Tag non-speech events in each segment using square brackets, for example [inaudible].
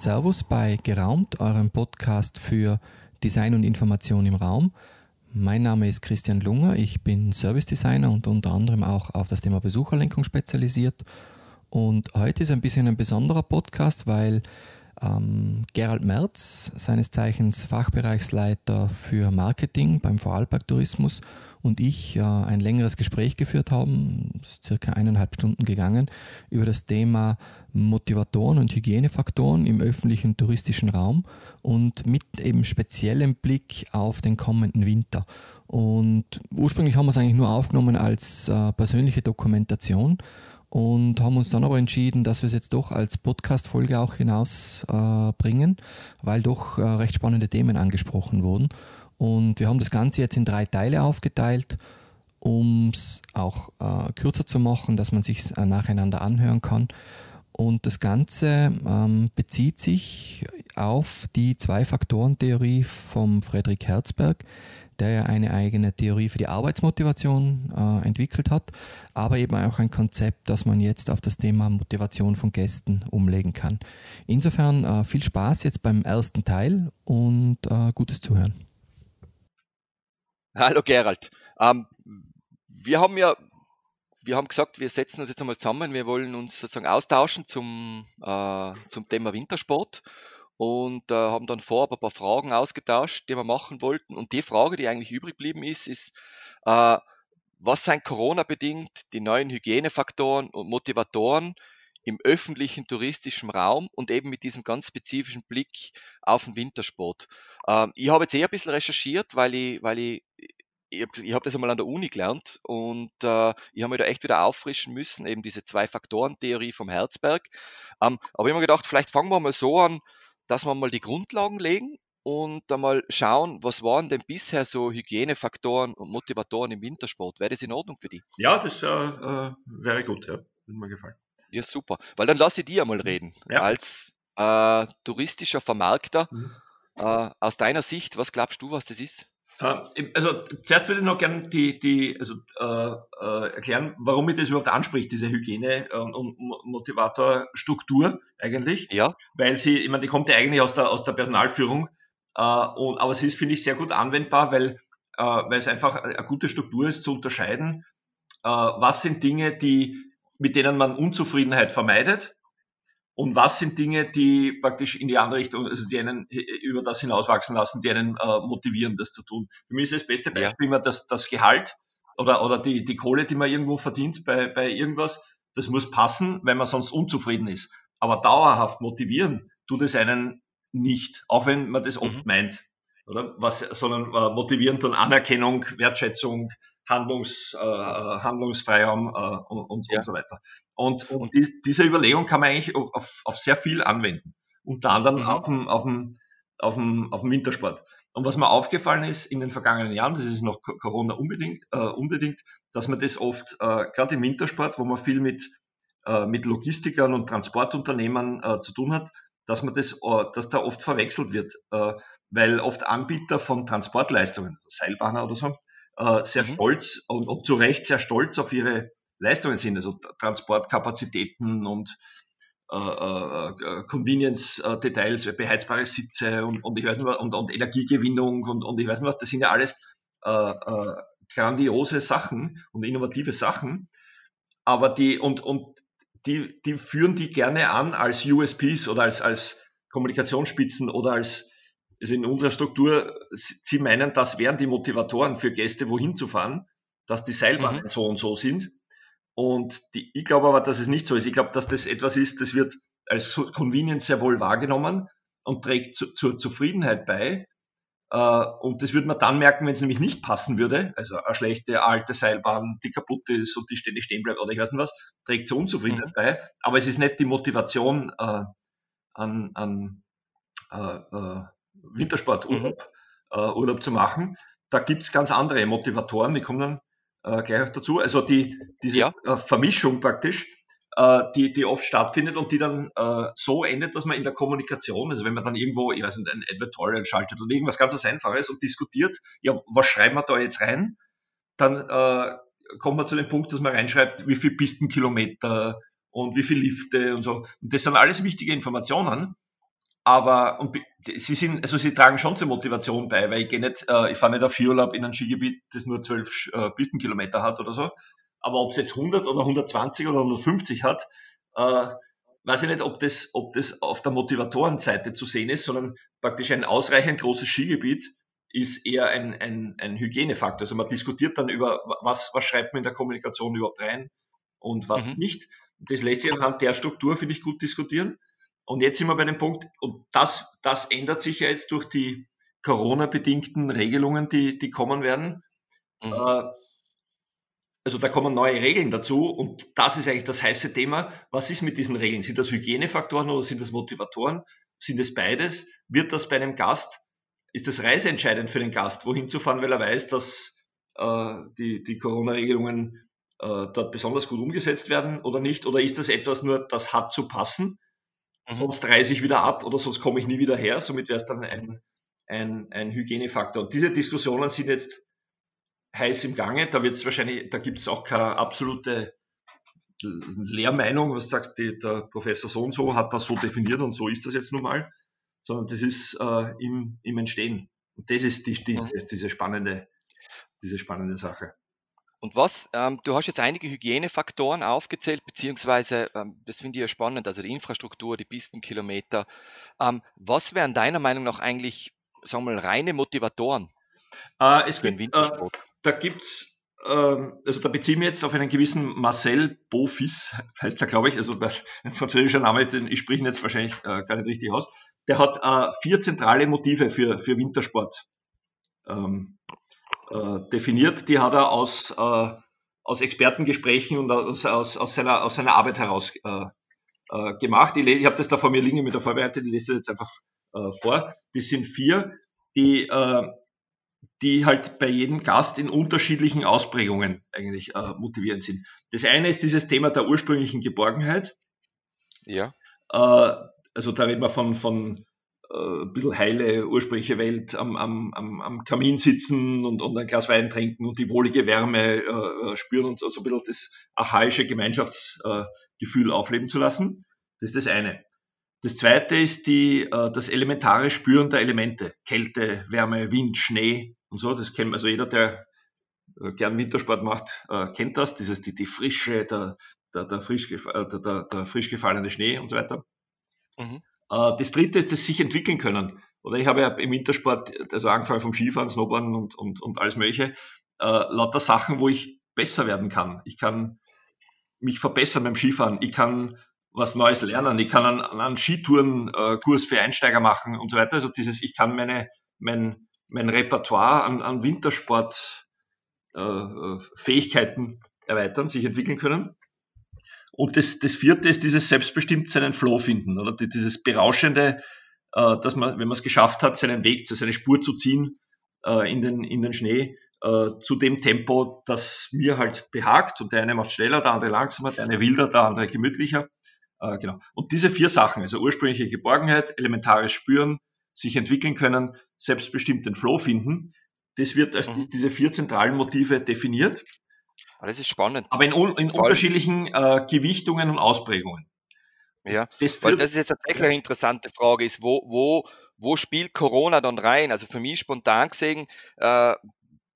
und Servus bei Geraumt, eurem Podcast für Design und Information im Raum. Mein Name ist Christian Lunger, ich bin Service Designer und unter anderem auch auf das Thema Besucherlenkung spezialisiert. Und heute ist ein bisschen ein besonderer Podcast, weil ähm, Gerald Merz, seines Zeichens Fachbereichsleiter für Marketing beim Vorarlberg Tourismus und ich äh, ein längeres Gespräch geführt haben, ist circa eineinhalb Stunden gegangen, über das Thema Motivatoren und Hygienefaktoren im öffentlichen touristischen Raum und mit eben speziellem Blick auf den kommenden Winter. Und ursprünglich haben wir es eigentlich nur aufgenommen als äh, persönliche Dokumentation und haben uns dann aber entschieden, dass wir es jetzt doch als Podcast-Folge auch hinausbringen, äh, weil doch äh, recht spannende Themen angesprochen wurden. Und wir haben das Ganze jetzt in drei Teile aufgeteilt, um es auch äh, kürzer zu machen, dass man sich äh, nacheinander anhören kann. Und das Ganze ähm, bezieht sich auf die Zwei-Faktoren-Theorie vom Friedrich Herzberg, der ja eine eigene Theorie für die Arbeitsmotivation äh, entwickelt hat, aber eben auch ein Konzept, das man jetzt auf das Thema Motivation von Gästen umlegen kann. Insofern äh, viel Spaß jetzt beim ersten Teil und äh, gutes Zuhören. Hallo Gerald. Ähm, wir haben ja wir haben gesagt, wir setzen uns jetzt einmal zusammen. Wir wollen uns sozusagen austauschen zum, äh, zum Thema Wintersport und äh, haben dann vorab ein paar Fragen ausgetauscht, die wir machen wollten. Und die Frage, die eigentlich übrig geblieben ist, ist, äh, was sind Corona-bedingt die neuen Hygienefaktoren und Motivatoren im öffentlichen touristischen Raum und eben mit diesem ganz spezifischen Blick auf den Wintersport? Ähm, ich habe jetzt eher ein bisschen recherchiert, weil ich, weil ich ich habe hab das einmal an der Uni gelernt und äh, ich habe mich da echt wieder auffrischen müssen, eben diese Zwei-Faktoren-Theorie vom Herzberg. Ähm, aber ich habe mir gedacht, vielleicht fangen wir mal so an, dass wir mal die Grundlagen legen und einmal schauen, was waren denn bisher so Hygienefaktoren und Motivatoren im Wintersport? Wäre das in Ordnung für dich? Ja, das äh, äh, wäre gut, ja. Würde mir gefallen. Ja, super. Weil dann lasse ich dir einmal reden. Ja. Als äh, touristischer Vermarkter, mhm. Äh, aus deiner Sicht, was glaubst du, was das ist? Äh, also zuerst würde ich noch gerne die, die, also, äh, äh, erklären, warum mich das überhaupt anspricht, diese Hygiene- und, und Motivatorstruktur eigentlich. Ja. Weil sie, ich meine, die kommt ja eigentlich aus der, aus der Personalführung, äh, und, aber sie ist, finde ich, sehr gut anwendbar, weil, äh, weil es einfach eine gute Struktur ist, zu unterscheiden, äh, was sind Dinge, die, mit denen man Unzufriedenheit vermeidet und was sind Dinge, die praktisch in die andere Richtung, also die einen über das hinauswachsen lassen, die einen äh, motivieren, das zu tun. Für mich ist das beste Beispiel ja. immer das, das Gehalt oder, oder die, die Kohle, die man irgendwo verdient bei, bei irgendwas. Das muss passen, weil man sonst unzufrieden ist. Aber dauerhaft motivieren tut es einen nicht, auch wenn man das oft mhm. meint. Oder? Was, sondern äh, motivieren tun Anerkennung, Wertschätzung, Handlungs, äh, Handlungsfreiraum äh, und, und, ja. und, so weiter. Und, und die, diese Überlegung kann man eigentlich auf, auf sehr viel anwenden. Unter anderem mhm. auf, dem, auf, dem, auf, dem, auf dem Wintersport. Und was mir aufgefallen ist in den vergangenen Jahren, das ist noch Corona unbedingt, äh, unbedingt dass man das oft, äh, gerade im Wintersport, wo man viel mit, äh, mit Logistikern und Transportunternehmen äh, zu tun hat, dass man das, äh, dass da oft verwechselt wird, äh, weil oft Anbieter von Transportleistungen, Seilbahner oder so, äh, sehr mhm. stolz und, und zu Recht sehr stolz auf ihre Leistungen sind, also Transportkapazitäten und äh, äh, Convenience-Details, äh, beheizbare Sitze und, und ich weiß nicht und, und Energiegewinnung und, und ich weiß nicht was, das sind ja alles äh, äh, grandiose Sachen und innovative Sachen, aber die und, und die, die führen die gerne an als USPs oder als, als Kommunikationsspitzen oder als also in unserer Struktur, Sie meinen, das wären die Motivatoren für Gäste, wohin zu fahren, dass die Seilbahnen mhm. so und so sind. Und die, ich glaube aber, dass es nicht so ist. Ich glaube, dass das etwas ist, das wird als Convenience sehr wohl wahrgenommen und trägt zu, zur Zufriedenheit bei. Uh, und das würde man dann merken, wenn es nämlich nicht passen würde. Also eine schlechte alte Seilbahn, die kaputt ist und die ständig stehen bleibt oder ich weiß nicht was, trägt zur Unzufriedenheit mhm. bei. Aber es ist nicht die Motivation uh, an, an uh, Wintersporturlaub mhm. äh, Urlaub zu machen. Da gibt's ganz andere Motivatoren, die kommen dann äh, gleich dazu. Also die, diese ja. äh, Vermischung praktisch, äh, die, die oft stattfindet und die dann äh, so endet, dass man in der Kommunikation, also wenn man dann irgendwo, ich weiß nicht, ein Advertorial schaltet oder irgendwas ganz was Einfaches und diskutiert, ja, was schreiben wir da jetzt rein? Dann kommt man zu dem Punkt, dass man reinschreibt, wie viel Pistenkilometer und wie viel Lifte und so. Und das sind alles wichtige Informationen. Aber und sie sind, also sie tragen schon zur Motivation bei, weil ich gehe nicht, äh, ich fahre nicht auf Skiurlaub in ein Skigebiet, das nur zwölf äh, Pistenkilometer hat oder so. Aber ob es jetzt 100 oder 120 oder 150 hat, äh, weiß ich nicht, ob das, ob das auf der Motivatorenseite zu sehen ist, sondern praktisch ein ausreichend großes Skigebiet ist eher ein, ein, ein Hygienefaktor. Also man diskutiert dann über, was, was schreibt man in der Kommunikation überhaupt rein und was mhm. nicht. Das lässt sich anhand der Struktur, finde ich, gut diskutieren. Und jetzt sind wir bei dem Punkt, und das, das ändert sich ja jetzt durch die Corona-bedingten Regelungen, die, die kommen werden. Mhm. Äh, also da kommen neue Regeln dazu und das ist eigentlich das heiße Thema. Was ist mit diesen Regeln? Sind das Hygienefaktoren oder sind das Motivatoren? Sind es beides? Wird das bei einem Gast, ist das reiseentscheidend für den Gast, wohin zu fahren, weil er weiß, dass äh, die, die Corona-Regelungen äh, dort besonders gut umgesetzt werden oder nicht? Oder ist das etwas nur, das hat zu passen? Mhm. Sonst reise ich wieder ab oder sonst komme ich nie wieder her. Somit wäre es dann ein, ein, ein Hygienefaktor. Und diese Diskussionen sind jetzt heiß im Gange. Da wird es wahrscheinlich, da gibt es auch keine absolute Lehrmeinung, was sagt die, der Professor so und so hat das so definiert und so ist das jetzt nun mal, sondern das ist äh, im, im Entstehen. Und das ist die, diese, diese, spannende, diese spannende Sache. Und was, ähm, du hast jetzt einige Hygienefaktoren aufgezählt, beziehungsweise, ähm, das finde ich ja spannend, also die Infrastruktur, die Pistenkilometer. Ähm, was wären deiner Meinung nach eigentlich, sagen wir mal, reine Motivatoren äh, es für gibt, den Äh, da gibt's, ähm, also da beziehen wir jetzt auf einen gewissen Marcel Beaufils, [laughs] heißt er, glaube ich, also ein [laughs] französischer Name, den ich spreche jetzt wahrscheinlich äh, gar nicht richtig aus. Der hat äh, vier zentrale Motive für, für Wintersport ähm, äh, definiert. Die hat er aus, äh, aus Expertengesprächen und aus, aus, aus, seiner, aus seiner Arbeit heraus äh, äh, gemacht. Ich, ich habe das da vor mir liegen mit der Vorbereitung, ich lese jetzt einfach äh, vor. Die sind vier, die äh, die halt bei jedem Gast in unterschiedlichen Ausprägungen eigentlich äh, motivierend sind. Das eine ist dieses Thema der ursprünglichen Geborgenheit. Ja. Äh, also da reden wir von, von äh, ein bisschen heile ursprüngliche Welt, am, am, am Kamin sitzen und, und ein Glas Wein trinken und die wohlige Wärme äh, äh spüren und so, so ein bisschen das archaische Gemeinschaftsgefühl aufleben zu lassen. Das ist das eine. Das zweite ist die, äh, das elementare Spüren der Elemente. Kälte, Wärme, Wind, Schnee, und so. Das kennt also jeder, der äh, gern Wintersport macht, äh, kennt das. Dieses, die, die Frische, der, der, der, frisch, äh, der, der, der frisch gefallene Schnee und so weiter. Mhm. Äh, das dritte ist das sich entwickeln können. Oder ich habe ja im Wintersport, also angefangen vom Skifahren, Snowboarden und, und, und alles mögliche, äh, lauter Sachen, wo ich besser werden kann. Ich kann mich verbessern beim Skifahren. Ich kann was Neues lernen. Ich kann einen, einen Skitourenkurs für Einsteiger machen und so weiter. Also dieses, ich kann meine, mein, mein Repertoire an, an Wintersport-Fähigkeiten äh, erweitern, sich entwickeln können. Und das, das vierte ist dieses selbstbestimmt seinen Flow finden, oder dieses berauschende, äh, dass man, wenn man es geschafft hat, seinen Weg, seine Spur zu ziehen äh, in, den, in den Schnee, äh, zu dem Tempo, das mir halt behagt. Und der eine macht schneller, der andere langsamer, der eine wilder, der andere gemütlicher. Genau. Und diese vier Sachen, also ursprüngliche Geborgenheit, elementares Spüren, sich entwickeln können, selbstbestimmt den Flow finden. Das wird als mhm. die, diese vier zentralen Motive definiert. Das ist spannend. Aber in, in unterschiedlichen äh, Gewichtungen und Ausprägungen. Ja, das weil das ist jetzt tatsächlich eine interessante Frage, ist, wo, wo, wo spielt Corona dann rein? Also für mich spontan gesehen, äh,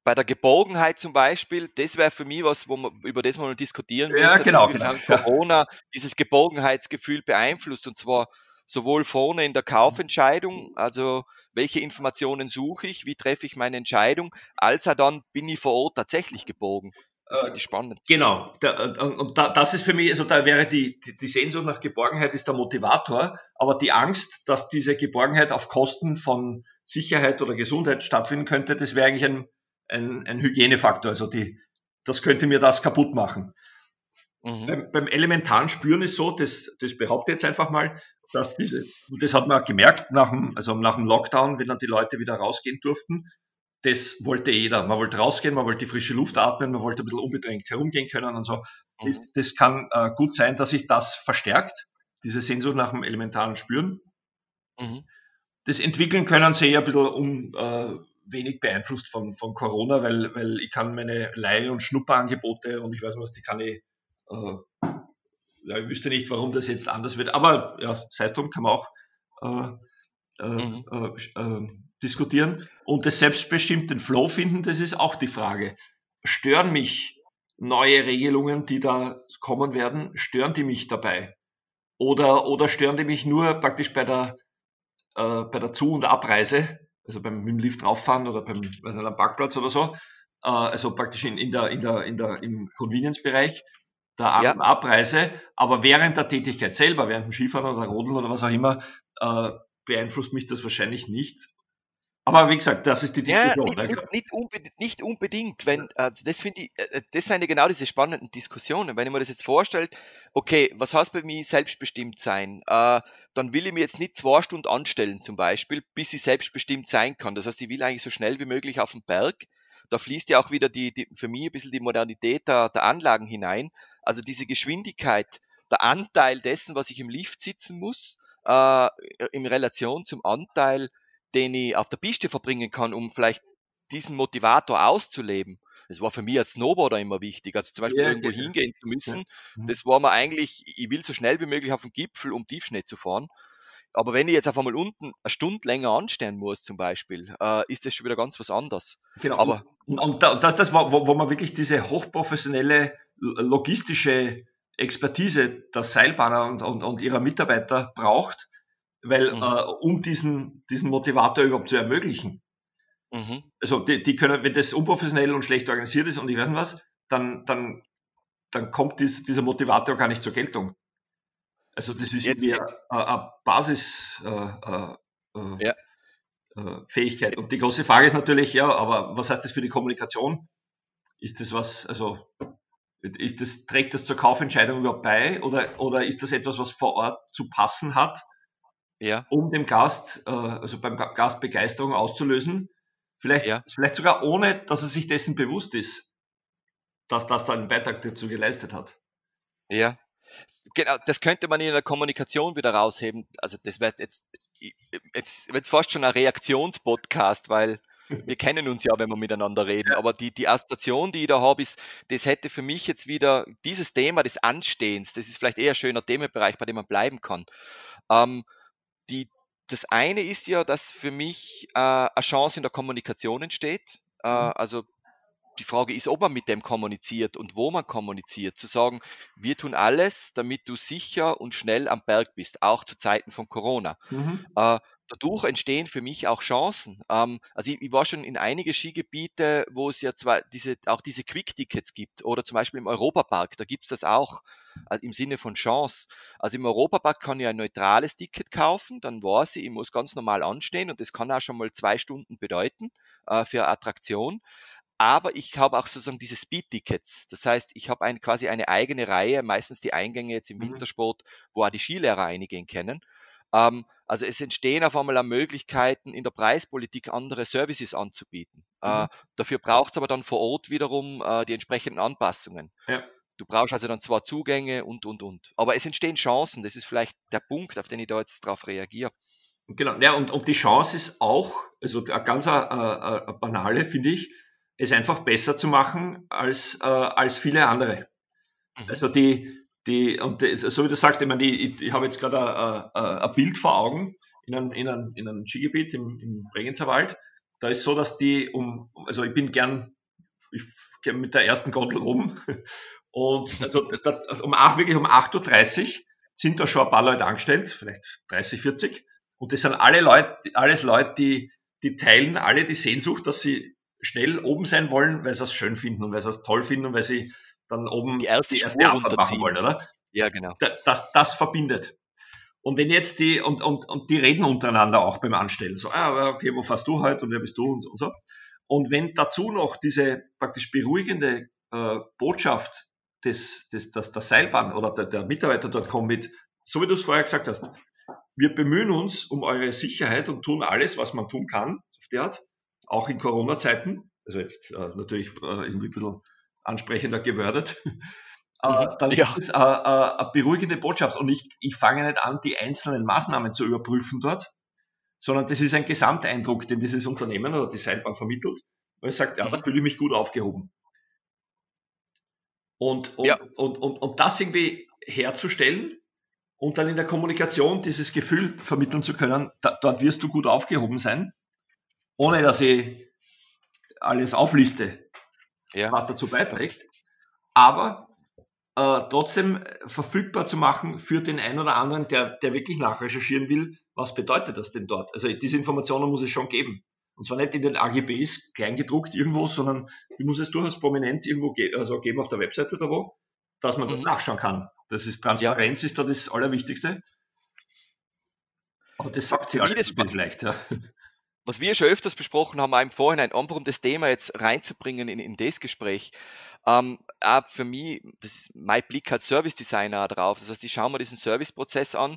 bei der Geborgenheit zum Beispiel, das wäre für mich was, wo man, über das mal diskutieren müssen, ja, genau, genau. Corona dieses Geborgenheitsgefühl beeinflusst. Und zwar sowohl vorne in der Kaufentscheidung, also welche Informationen suche ich, wie treffe ich meine Entscheidung, als auch dann bin ich vor Ort tatsächlich gebogen. Das finde ich spannend. Genau. Äh, und das ist für mich, also da wäre die, die Sehnsucht nach Geborgenheit ist der Motivator, aber die Angst, dass diese Geborgenheit auf Kosten von Sicherheit oder Gesundheit stattfinden könnte, das wäre eigentlich ein, ein, ein Hygienefaktor. Also die, das könnte mir das kaputt machen. Mhm. Beim, beim, elementaren Spüren ist so, das, das behaupte ich jetzt einfach mal, dass diese, und das hat man auch gemerkt nach dem, also nach dem Lockdown, wenn dann die Leute wieder rausgehen durften, das wollte jeder. Man wollte rausgehen, man wollte die frische Luft atmen, man wollte ein bisschen unbedrängt herumgehen können und so. Mhm. Das, das, kann äh, gut sein, dass sich das verstärkt, diese Sehnsucht nach dem elementaren Spüren. Mhm. Das entwickeln können sie ja ein bisschen um, äh, wenig beeinflusst von, von Corona, weil, weil ich kann meine Leih- und Schnupperangebote und ich weiß nicht was, die kann ich äh, ja, ich wüsste nicht, warum das jetzt anders wird, aber ja, sei es drum, kann man auch äh, äh, mhm. Diskutieren. Und das selbstbestimmten Flow finden, das ist auch die Frage. Stören mich neue Regelungen, die da kommen werden, stören die mich dabei? Oder, oder stören die mich nur praktisch bei der, äh, bei der Zu- und Abreise, also beim mit dem Lift rauffahren oder beim weiß nicht, am Parkplatz oder so, äh, also praktisch in, in der, in der, in der, im Convenience-Bereich der Ab ja. Abreise, aber während der Tätigkeit selber, während dem Skifahren oder Rodeln oder was auch immer, äh, beeinflusst mich das wahrscheinlich nicht. Aber wie gesagt, das ist die Diskussion. Ja, nicht, ne? nicht, unbedingt, nicht, unbedingt, wenn, äh, das finde ich, äh, das sind ja genau diese spannenden Diskussionen. Wenn ich mir das jetzt vorstelle, okay, was heißt bei mir selbstbestimmt sein? Äh, dann will ich mir jetzt nicht zwei Stunden anstellen zum Beispiel, bis ich selbstbestimmt sein kann. Das heißt, ich will eigentlich so schnell wie möglich auf den Berg. Da fließt ja auch wieder die, die für mich ein bisschen die Modernität der, der Anlagen hinein. Also diese Geschwindigkeit, der Anteil dessen, was ich im Lift sitzen muss, äh, in Relation zum Anteil, den ich auf der Piste verbringen kann, um vielleicht diesen Motivator auszuleben. Das war für mich als Snowboarder immer wichtig. Also zum Beispiel ja, irgendwo ja, hingehen zu müssen. Mhm. Das war mir eigentlich, ich will so schnell wie möglich auf den Gipfel, um Tiefschnee zu fahren. Aber wenn ich jetzt auf einmal unten eine Stunde länger anstehen muss, zum Beispiel, äh, ist das schon wieder ganz was anderes. Genau. Aber, und, und das, das war, wo, wo man wirklich diese hochprofessionelle logistische Expertise der Seilbahner und, und, und ihrer Mitarbeiter braucht, weil mhm. äh, um diesen, diesen Motivator überhaupt zu ermöglichen. Mhm. Also die, die können, wenn das unprofessionell und schlecht organisiert ist und ich weiß nicht was, dann, dann, dann kommt dies, dieser Motivator gar nicht zur Geltung. Also das ist Jetzt, irgendwie eine Basisfähigkeit. Äh, ja. Äh, und die große Frage ist natürlich, ja, aber was heißt das für die Kommunikation? Ist das was, also ist das, trägt das zur Kaufentscheidung überhaupt bei oder, oder ist das etwas, was vor Ort zu passen hat, ja. um dem Gast, äh, also beim Gast Begeisterung auszulösen? Vielleicht, ja. vielleicht sogar ohne, dass er sich dessen bewusst ist, dass das da einen Beitrag dazu geleistet hat. Ja, genau, das könnte man in der Kommunikation wieder rausheben. Also das wird jetzt, jetzt wird fast schon ein Reaktionspodcast, weil [laughs] wir kennen uns ja, wenn wir miteinander reden, aber die, die Assoziation, die ich da habe, ist, das hätte für mich jetzt wieder dieses Thema des Anstehens, das ist vielleicht eher ein schöner Themenbereich, bei dem man bleiben kann. Ähm, die, das eine ist ja, dass für mich äh, eine Chance in der Kommunikation entsteht. Äh, mhm. also die Frage ist, ob man mit dem kommuniziert und wo man kommuniziert. Zu sagen, wir tun alles, damit du sicher und schnell am Berg bist, auch zu Zeiten von Corona. Mhm. Äh, dadurch entstehen für mich auch Chancen. Ähm, also ich, ich, war schon in einige Skigebiete, wo es ja zwar diese, auch diese Quick-Tickets gibt oder zum Beispiel im Europapark, da gibt es das auch äh, im Sinne von Chance. Also im Europapark kann ich ein neutrales Ticket kaufen, dann weiß ich, ich muss ganz normal anstehen und das kann auch schon mal zwei Stunden bedeuten äh, für Attraktion. Aber ich habe auch sozusagen diese Speed-Tickets. Das heißt, ich habe ein, quasi eine eigene Reihe, meistens die Eingänge jetzt im mhm. Wintersport, wo auch die Skilehrer einigen kennen. Ähm, also es entstehen auf einmal Möglichkeiten, in der Preispolitik andere Services anzubieten. Äh, mhm. Äh, dafür braucht es aber dann vor Ort wiederum äh, die entsprechenden Anpassungen. Ja. Du brauchst also dann zwar Zugänge und, und, und. Aber es entstehen Chancen. Das ist vielleicht der Punkt, auf den ich da jetzt drauf reagiere. Genau, ja, und, und die Chance ist auch, also ganz eine, eine banale, finde ich, es einfach besser zu machen als, äh, als viele andere. Mhm. Also die, die, und die, so wie du sagst, ich meine, die, ich, ich habe jetzt gerade ein Bild vor Augen in einem, in einem, in einem Skigebiet im, im Bregenzer Wald. Da ist so, dass die um, also ich bin gern, ich gehe mit der ersten Gondel oben [laughs] und also, da, also um acht, wirklich um 8.30 Uhr sind da schon ein paar Leute angestellt, vielleicht 30, 40. Und das sind alle Leute, alles Leute, die, die teilen alle die Sehnsucht, dass sie schnell oben sein wollen, weil sie es schön finden und weil sie es toll finden und weil sie dann oben die erste, die erste Abfahrt machen wollen, oder? Ja, genau. Das, das verbindet. Und wenn jetzt die, und, und, und die reden untereinander auch beim Anstellen, so, ah, okay, wo fährst du heute und wer bist du und, und so. Und wenn dazu noch diese praktisch beruhigende äh, Botschaft des, des, des, der Seilbahn oder der, der Mitarbeiter dort kommt mit, so wie du es vorher gesagt hast, wir bemühen uns um eure Sicherheit und tun alles, was man tun kann, auf die Art, auch in Corona-Zeiten, also jetzt äh, natürlich äh, irgendwie ein bisschen ansprechender gewordet, [laughs] äh, mhm. dann ja. ist es eine, äh, eine beruhigende Botschaft. Und ich, ich fange nicht an, die einzelnen Maßnahmen zu überprüfen dort, sondern das ist ein Gesamteindruck, den dieses Unternehmen oder die Seilbahn vermittelt, weil es sagt, ja, da mhm. fühle ich mich gut aufgehoben. Und, und, ja. und, und, und das irgendwie herzustellen und dann in der Kommunikation dieses Gefühl vermitteln zu können, da, dort wirst du gut aufgehoben sein, ohne dass ich alles aufliste, ja. was dazu beiträgt, aber äh, trotzdem verfügbar zu machen für den einen oder anderen, der, der wirklich nachrecherchieren will, was bedeutet das denn dort? Also diese Informationen muss es schon geben. Und zwar nicht in den AGBs kleingedruckt irgendwo, sondern die muss es durchaus prominent irgendwo ge also geben auf der Webseite oder wo, dass man das mhm. nachschauen kann. Das ist Transparenz ja. ist da das Allerwichtigste. Aber das sagt sie alles leicht, ja. Was wir schon öfters besprochen haben, auch im Vorhinein, einfach um das Thema jetzt reinzubringen in, in das Gespräch, ähm, auch für mich, das ist mein Blick als Service Designer drauf. Das heißt, ich schaue mir diesen Serviceprozess an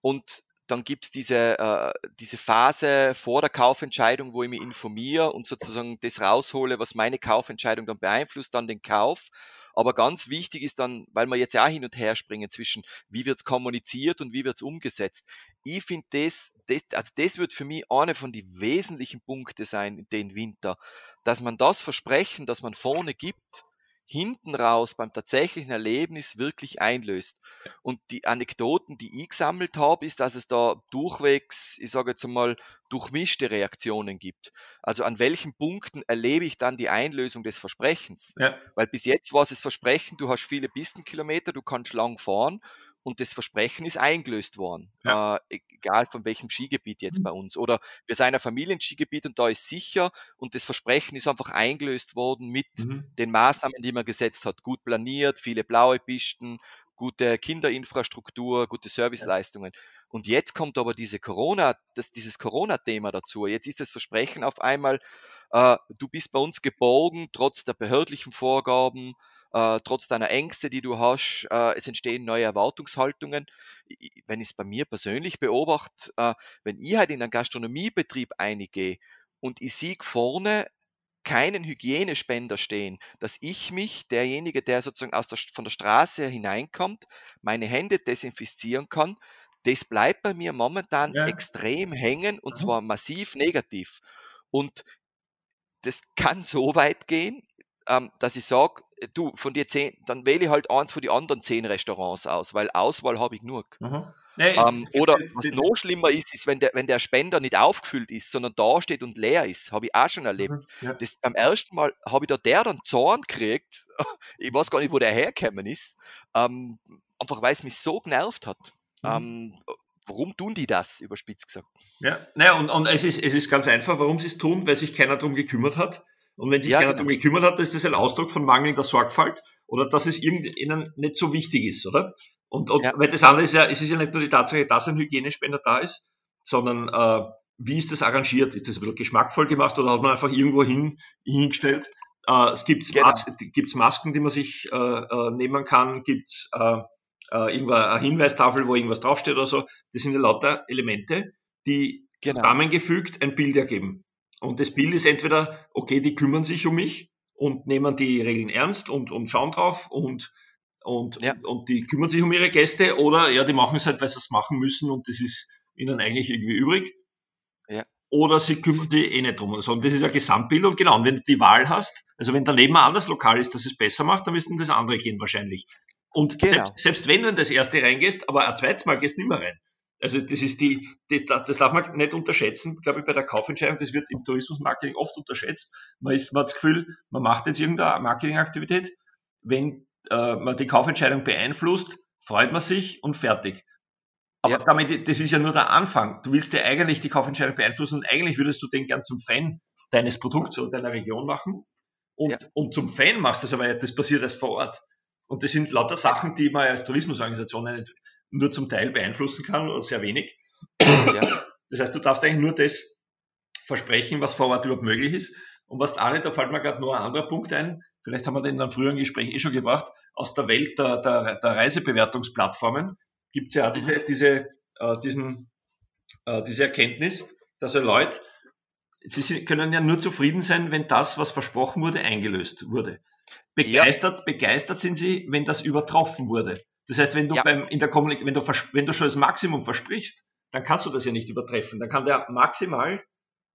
und dann gibt es diese, äh, diese Phase vor der Kaufentscheidung, wo ich mich informiere und sozusagen das raushole, was meine Kaufentscheidung dann beeinflusst, dann den Kauf. Aber ganz wichtig ist dann, weil wir jetzt ja hin und her springen zwischen, wie wird's kommuniziert und wie wird's umgesetzt. Ich finde das, das, also das wird für mich eine von den wesentlichen Punkte sein in den Winter, dass man das Versprechen, das man vorne gibt, hinten raus beim tatsächlichen Erlebnis wirklich einlöst. Und die Anekdoten, die ich gesammelt habe, ist, dass es da durchwegs, ich sage jetzt einmal, durchmischte Reaktionen gibt. Also an welchen Punkten erlebe ich dann die Einlösung des Versprechens? Ja. Weil bis jetzt war es das Versprechen, du hast viele Pistenkilometer, du kannst lang fahren und das Versprechen ist eingelöst worden. Ja. Äh, egal von welchem Skigebiet jetzt mhm. bei uns. Oder wir sind ein Familienskigebiet und da ist sicher und das Versprechen ist einfach eingelöst worden mit mhm. den Maßnahmen, die man gesetzt hat. Gut planiert, viele blaue Pisten, gute Kinderinfrastruktur, gute Serviceleistungen. Ja. Und jetzt kommt aber diese Corona, das, dieses Corona-Thema dazu. Jetzt ist das Versprechen auf einmal, äh, du bist bei uns geborgen, trotz der behördlichen Vorgaben, äh, trotz deiner Ängste, die du hast, äh, es entstehen neue Erwartungshaltungen. wenn ich es bei mir persönlich beobachte, äh, wenn ich halt in einen Gastronomiebetrieb eingehe und ich sehe vorne keinen Hygienespender stehen, dass ich mich, derjenige, der sozusagen aus der, von der Straße hineinkommt, meine Hände desinfizieren kann, das bleibt bei mir momentan ja. extrem hängen und zwar massiv negativ. Und das kann so weit gehen, ähm, dass ich sage, du, von dir zehn, dann wähle ich halt eins von den anderen zehn Restaurants aus, weil Auswahl habe ich genug. Mhm. Nee, ähm, oder was noch schlimmer ist, ist, wenn der, wenn der Spender nicht aufgefüllt ist, sondern da steht und leer ist. Habe ich auch schon erlebt. Mhm, ja. das, beim ersten Mal habe ich da der dann Zorn gekriegt. [laughs] ich weiß gar nicht, wo der hergekommen ist. Ähm, einfach weil es mich so genervt hat. Mhm. Ähm, warum tun die das, überspitzt gesagt? Ja, naja, und, und es, ist, es ist ganz einfach, warum sie es tun, weil sich keiner darum gekümmert hat. Und wenn sich ja, keiner genau. darum gekümmert hat, ist das ein Ausdruck von mangelnder Sorgfalt oder dass es ihnen nicht so wichtig ist, oder? Und, und ja. weil das andere ist ja, es ist ja nicht nur die Tatsache, dass ein Hygienespender da ist, sondern äh, wie ist das arrangiert? Ist das ein bisschen geschmackvoll gemacht oder hat man einfach irgendwo hin, hingestellt? Äh, es gibt genau. Mas gibt's Masken, die man sich äh, äh, nehmen kann, gibt es äh, äh, irgendwo eine Hinweistafel, wo irgendwas draufsteht oder so. Das sind ja lauter Elemente, die genau. zusammengefügt ein Bild ergeben. Und das Bild ist entweder, okay, die kümmern sich um mich und nehmen die Regeln ernst und, und schauen drauf und, und, ja. und die kümmern sich um ihre Gäste oder ja, die machen es halt, weil sie es machen müssen und das ist ihnen eigentlich irgendwie übrig. Ja. Oder sie kümmern sich eh nicht drum. Also, und das ist ein Gesamtbild und genau, und wenn du die Wahl hast, also wenn daneben ein anderes Lokal ist, das es besser macht, dann müssten das andere gehen wahrscheinlich. Und genau. selbst, selbst wenn du in das erste reingehst, aber ein zweites Mal gehst du nicht mehr rein. Also das ist die, die, das darf man nicht unterschätzen, glaube ich, bei der Kaufentscheidung. Das wird im Tourismusmarketing oft unterschätzt. Man, ist, man hat das Gefühl, man macht jetzt irgendeine Marketingaktivität. Wenn äh, man die Kaufentscheidung beeinflusst, freut man sich und fertig. Aber ja. damit, das ist ja nur der Anfang. Du willst ja eigentlich die Kaufentscheidung beeinflussen und eigentlich würdest du den gern zum Fan deines Produkts oder deiner Region machen. Und, ja. und zum Fan machst du das aber, das passiert erst vor Ort. Und das sind lauter Sachen, die man als Tourismusorganisation nicht nur zum Teil beeinflussen kann oder sehr wenig. Ja. Das heißt, du darfst eigentlich nur das versprechen, was vor Ort überhaupt möglich ist. Und was nicht, da fällt mir gerade nur ein anderer Punkt ein, vielleicht haben wir den in einem früheren Gespräch eh schon gebracht, aus der Welt der, der, der Reisebewertungsplattformen gibt es ja auch diese, diese, äh, diesen, äh, diese Erkenntnis, dass ja Leute, sie können ja nur zufrieden sein, wenn das, was versprochen wurde, eingelöst wurde. Begeistert, ja. begeistert sind sie, wenn das übertroffen wurde. Das heißt, wenn du ja. beim, in der Kommunikation, wenn du, wenn du schon das Maximum versprichst, dann kannst du das ja nicht übertreffen. Dann kann der maximal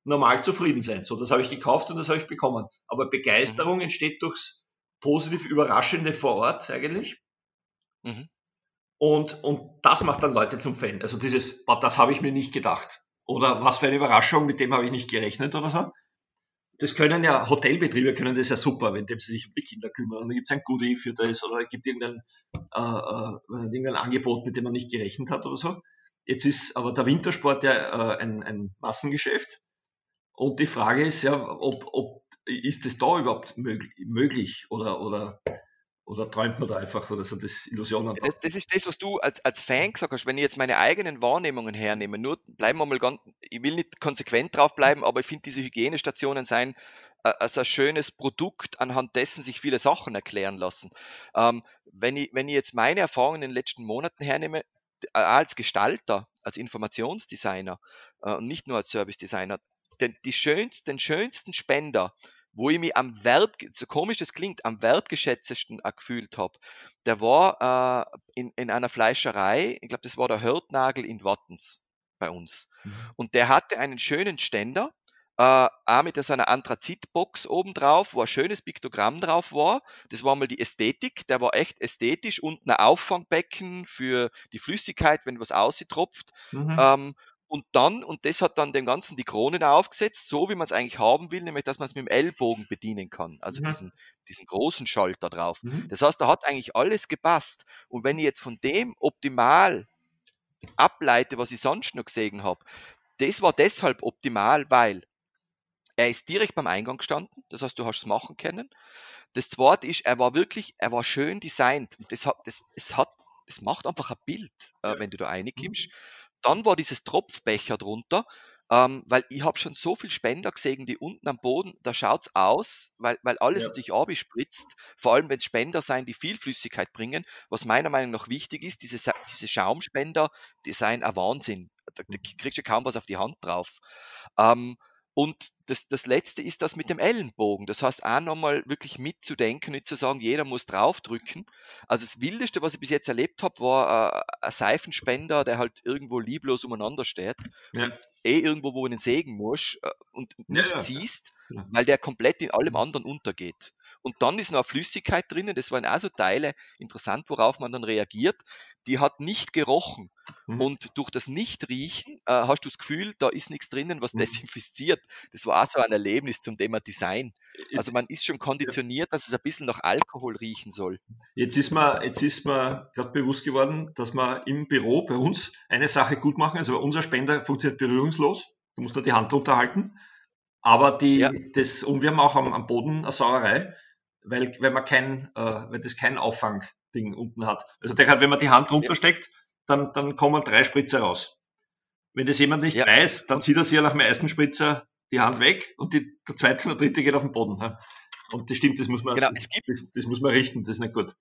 normal zufrieden sein. So, das habe ich gekauft und das habe ich bekommen. Aber Begeisterung mhm. entsteht durchs positiv Überraschende vor Ort eigentlich. Mhm. Und, und das macht dann Leute zum Fan. Also dieses, das habe ich mir nicht gedacht. Oder was für eine Überraschung, mit dem habe ich nicht gerechnet oder so. Das können ja Hotelbetriebe können das ja super, wenn sie sich um die Kinder kümmern. Und dann gibt es ein Goodie für das oder gibt irgendein, äh, äh, irgendein Angebot, mit dem man nicht gerechnet hat oder so. Jetzt ist aber der Wintersport ja äh, ein, ein Massengeschäft. Und die Frage ist ja, ob, ob ist es da überhaupt möglich oder, oder oder träumt man da einfach oder sind das Illusionen? Das, das, ist das, was du als, als Fan gesagt hast. Wenn ich jetzt meine eigenen Wahrnehmungen hernehme, nur bleiben wir mal ganz, ich will nicht konsequent drauf bleiben, aber ich finde, diese Hygienestationen seien äh, ein schönes Produkt, anhand dessen sich viele Sachen erklären lassen. Ähm, wenn, ich, wenn ich jetzt meine Erfahrungen in den letzten Monaten hernehme, als Gestalter, als Informationsdesigner äh, und nicht nur als Service-Designer, den, die schönst, den schönsten Spender, wo ich mich am Wert, so komisch das klingt, am wertgeschätztesten gefühlt habe, der war äh, in, in einer Fleischerei, ich glaube, das war der Hörtnagel in Wattens bei uns. Mhm. Und der hatte einen schönen Ständer, äh, auch mit so einer Anthrazitbox oben drauf, wo ein schönes Piktogramm drauf war. Das war mal die Ästhetik, der war echt ästhetisch und ein Auffangbecken für die Flüssigkeit, wenn was ausgetropft. Mhm. Ähm, und dann, und das hat dann dem Ganzen die Kronen aufgesetzt, so wie man es eigentlich haben will, nämlich dass man es mit dem Ellbogen bedienen kann. Also mhm. diesen, diesen großen Schalter drauf. Mhm. Das heißt, da hat eigentlich alles gepasst. Und wenn ich jetzt von dem optimal ableite, was ich sonst noch gesehen habe, das war deshalb optimal, weil er ist direkt beim Eingang gestanden. Das heißt, du hast es machen können. Das zweite ist, er war wirklich, er war schön designt. Das hat, das, es hat, das macht einfach ein Bild, äh, wenn du da reinkommst. Mhm. Dann war dieses Tropfbecher drunter, ähm, weil ich habe schon so viel Spender gesehen, die unten am Boden, da schaut's aus, weil, weil alles ja. natürlich abspritzt, vor allem wenn es Spender sein, die viel Flüssigkeit bringen, was meiner Meinung nach wichtig ist, diese, diese Schaumspender, die seien ein Wahnsinn. Da, da mhm. kriegst du kaum was auf die Hand drauf. Ähm, und das, das Letzte ist das mit dem Ellenbogen. Das heißt, auch nochmal wirklich mitzudenken, nicht zu sagen, jeder muss draufdrücken. Also das Wildeste, was ich bis jetzt erlebt habe, war äh, ein Seifenspender, der halt irgendwo lieblos umeinander steht ja. und eh irgendwo, wo du ihn sägen musst äh, und nicht ja, ja. siehst, weil der komplett in allem anderen untergeht. Und dann ist noch eine Flüssigkeit drinnen, das waren also Teile, interessant, worauf man dann reagiert, die hat nicht gerochen. Mhm. Und durch das Nicht-Riechen äh, hast du das Gefühl, da ist nichts drinnen, was mhm. desinfiziert. Das war auch so ein Erlebnis zum Thema Design. Also man ist schon konditioniert, dass es ein bisschen nach Alkohol riechen soll. Jetzt ist mir, jetzt ist mir gerade bewusst geworden, dass wir im Büro bei uns eine Sache gut machen. Also unser Spender funktioniert berührungslos. Du musst nur die Hand unterhalten. Aber die, ja. das, und wir haben auch am, am Boden eine Sauerei, weil, weil man kein, äh, weil das kein Auffang Ding unten hat. Also der hat, wenn man die Hand runtersteckt, dann, dann kommen drei Spritzer raus. Wenn das jemand nicht ja. weiß, dann zieht er sich ja nach dem ersten Spritzer die Hand weg und die, der zweite und der dritte geht auf den Boden. Und das stimmt, das muss man, genau, das, das muss man richten, das ist nicht gut.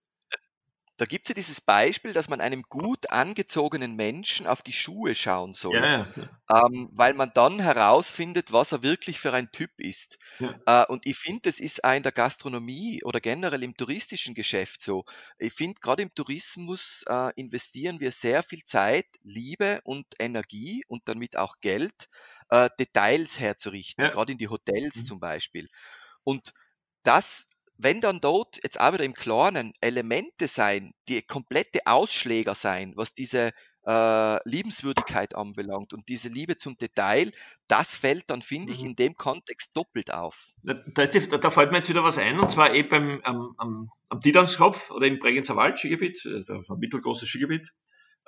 Da gibt es ja dieses Beispiel, dass man einem gut angezogenen Menschen auf die Schuhe schauen soll, ja, ja. Ähm, weil man dann herausfindet, was er wirklich für ein Typ ist. Ja. Äh, und ich finde, das ist auch in der Gastronomie oder generell im touristischen Geschäft so. Ich finde, gerade im Tourismus äh, investieren wir sehr viel Zeit, Liebe und Energie und damit auch Geld, äh, Details herzurichten, gerade in die Hotels mhm. zum Beispiel. Und das wenn dann dort jetzt auch wieder im Kleinen Elemente sein, die komplette Ausschläger sein, was diese äh, Liebenswürdigkeit anbelangt und diese Liebe zum Detail, das fällt dann, finde ich, mhm. in dem Kontext doppelt auf. Da, die, da, fällt mir jetzt wieder was ein, und zwar eben beim, am, am, am Tidamskopf oder im Bregenzer Wald Skigebiet, äh, ein mittelgroßes Skigebiet.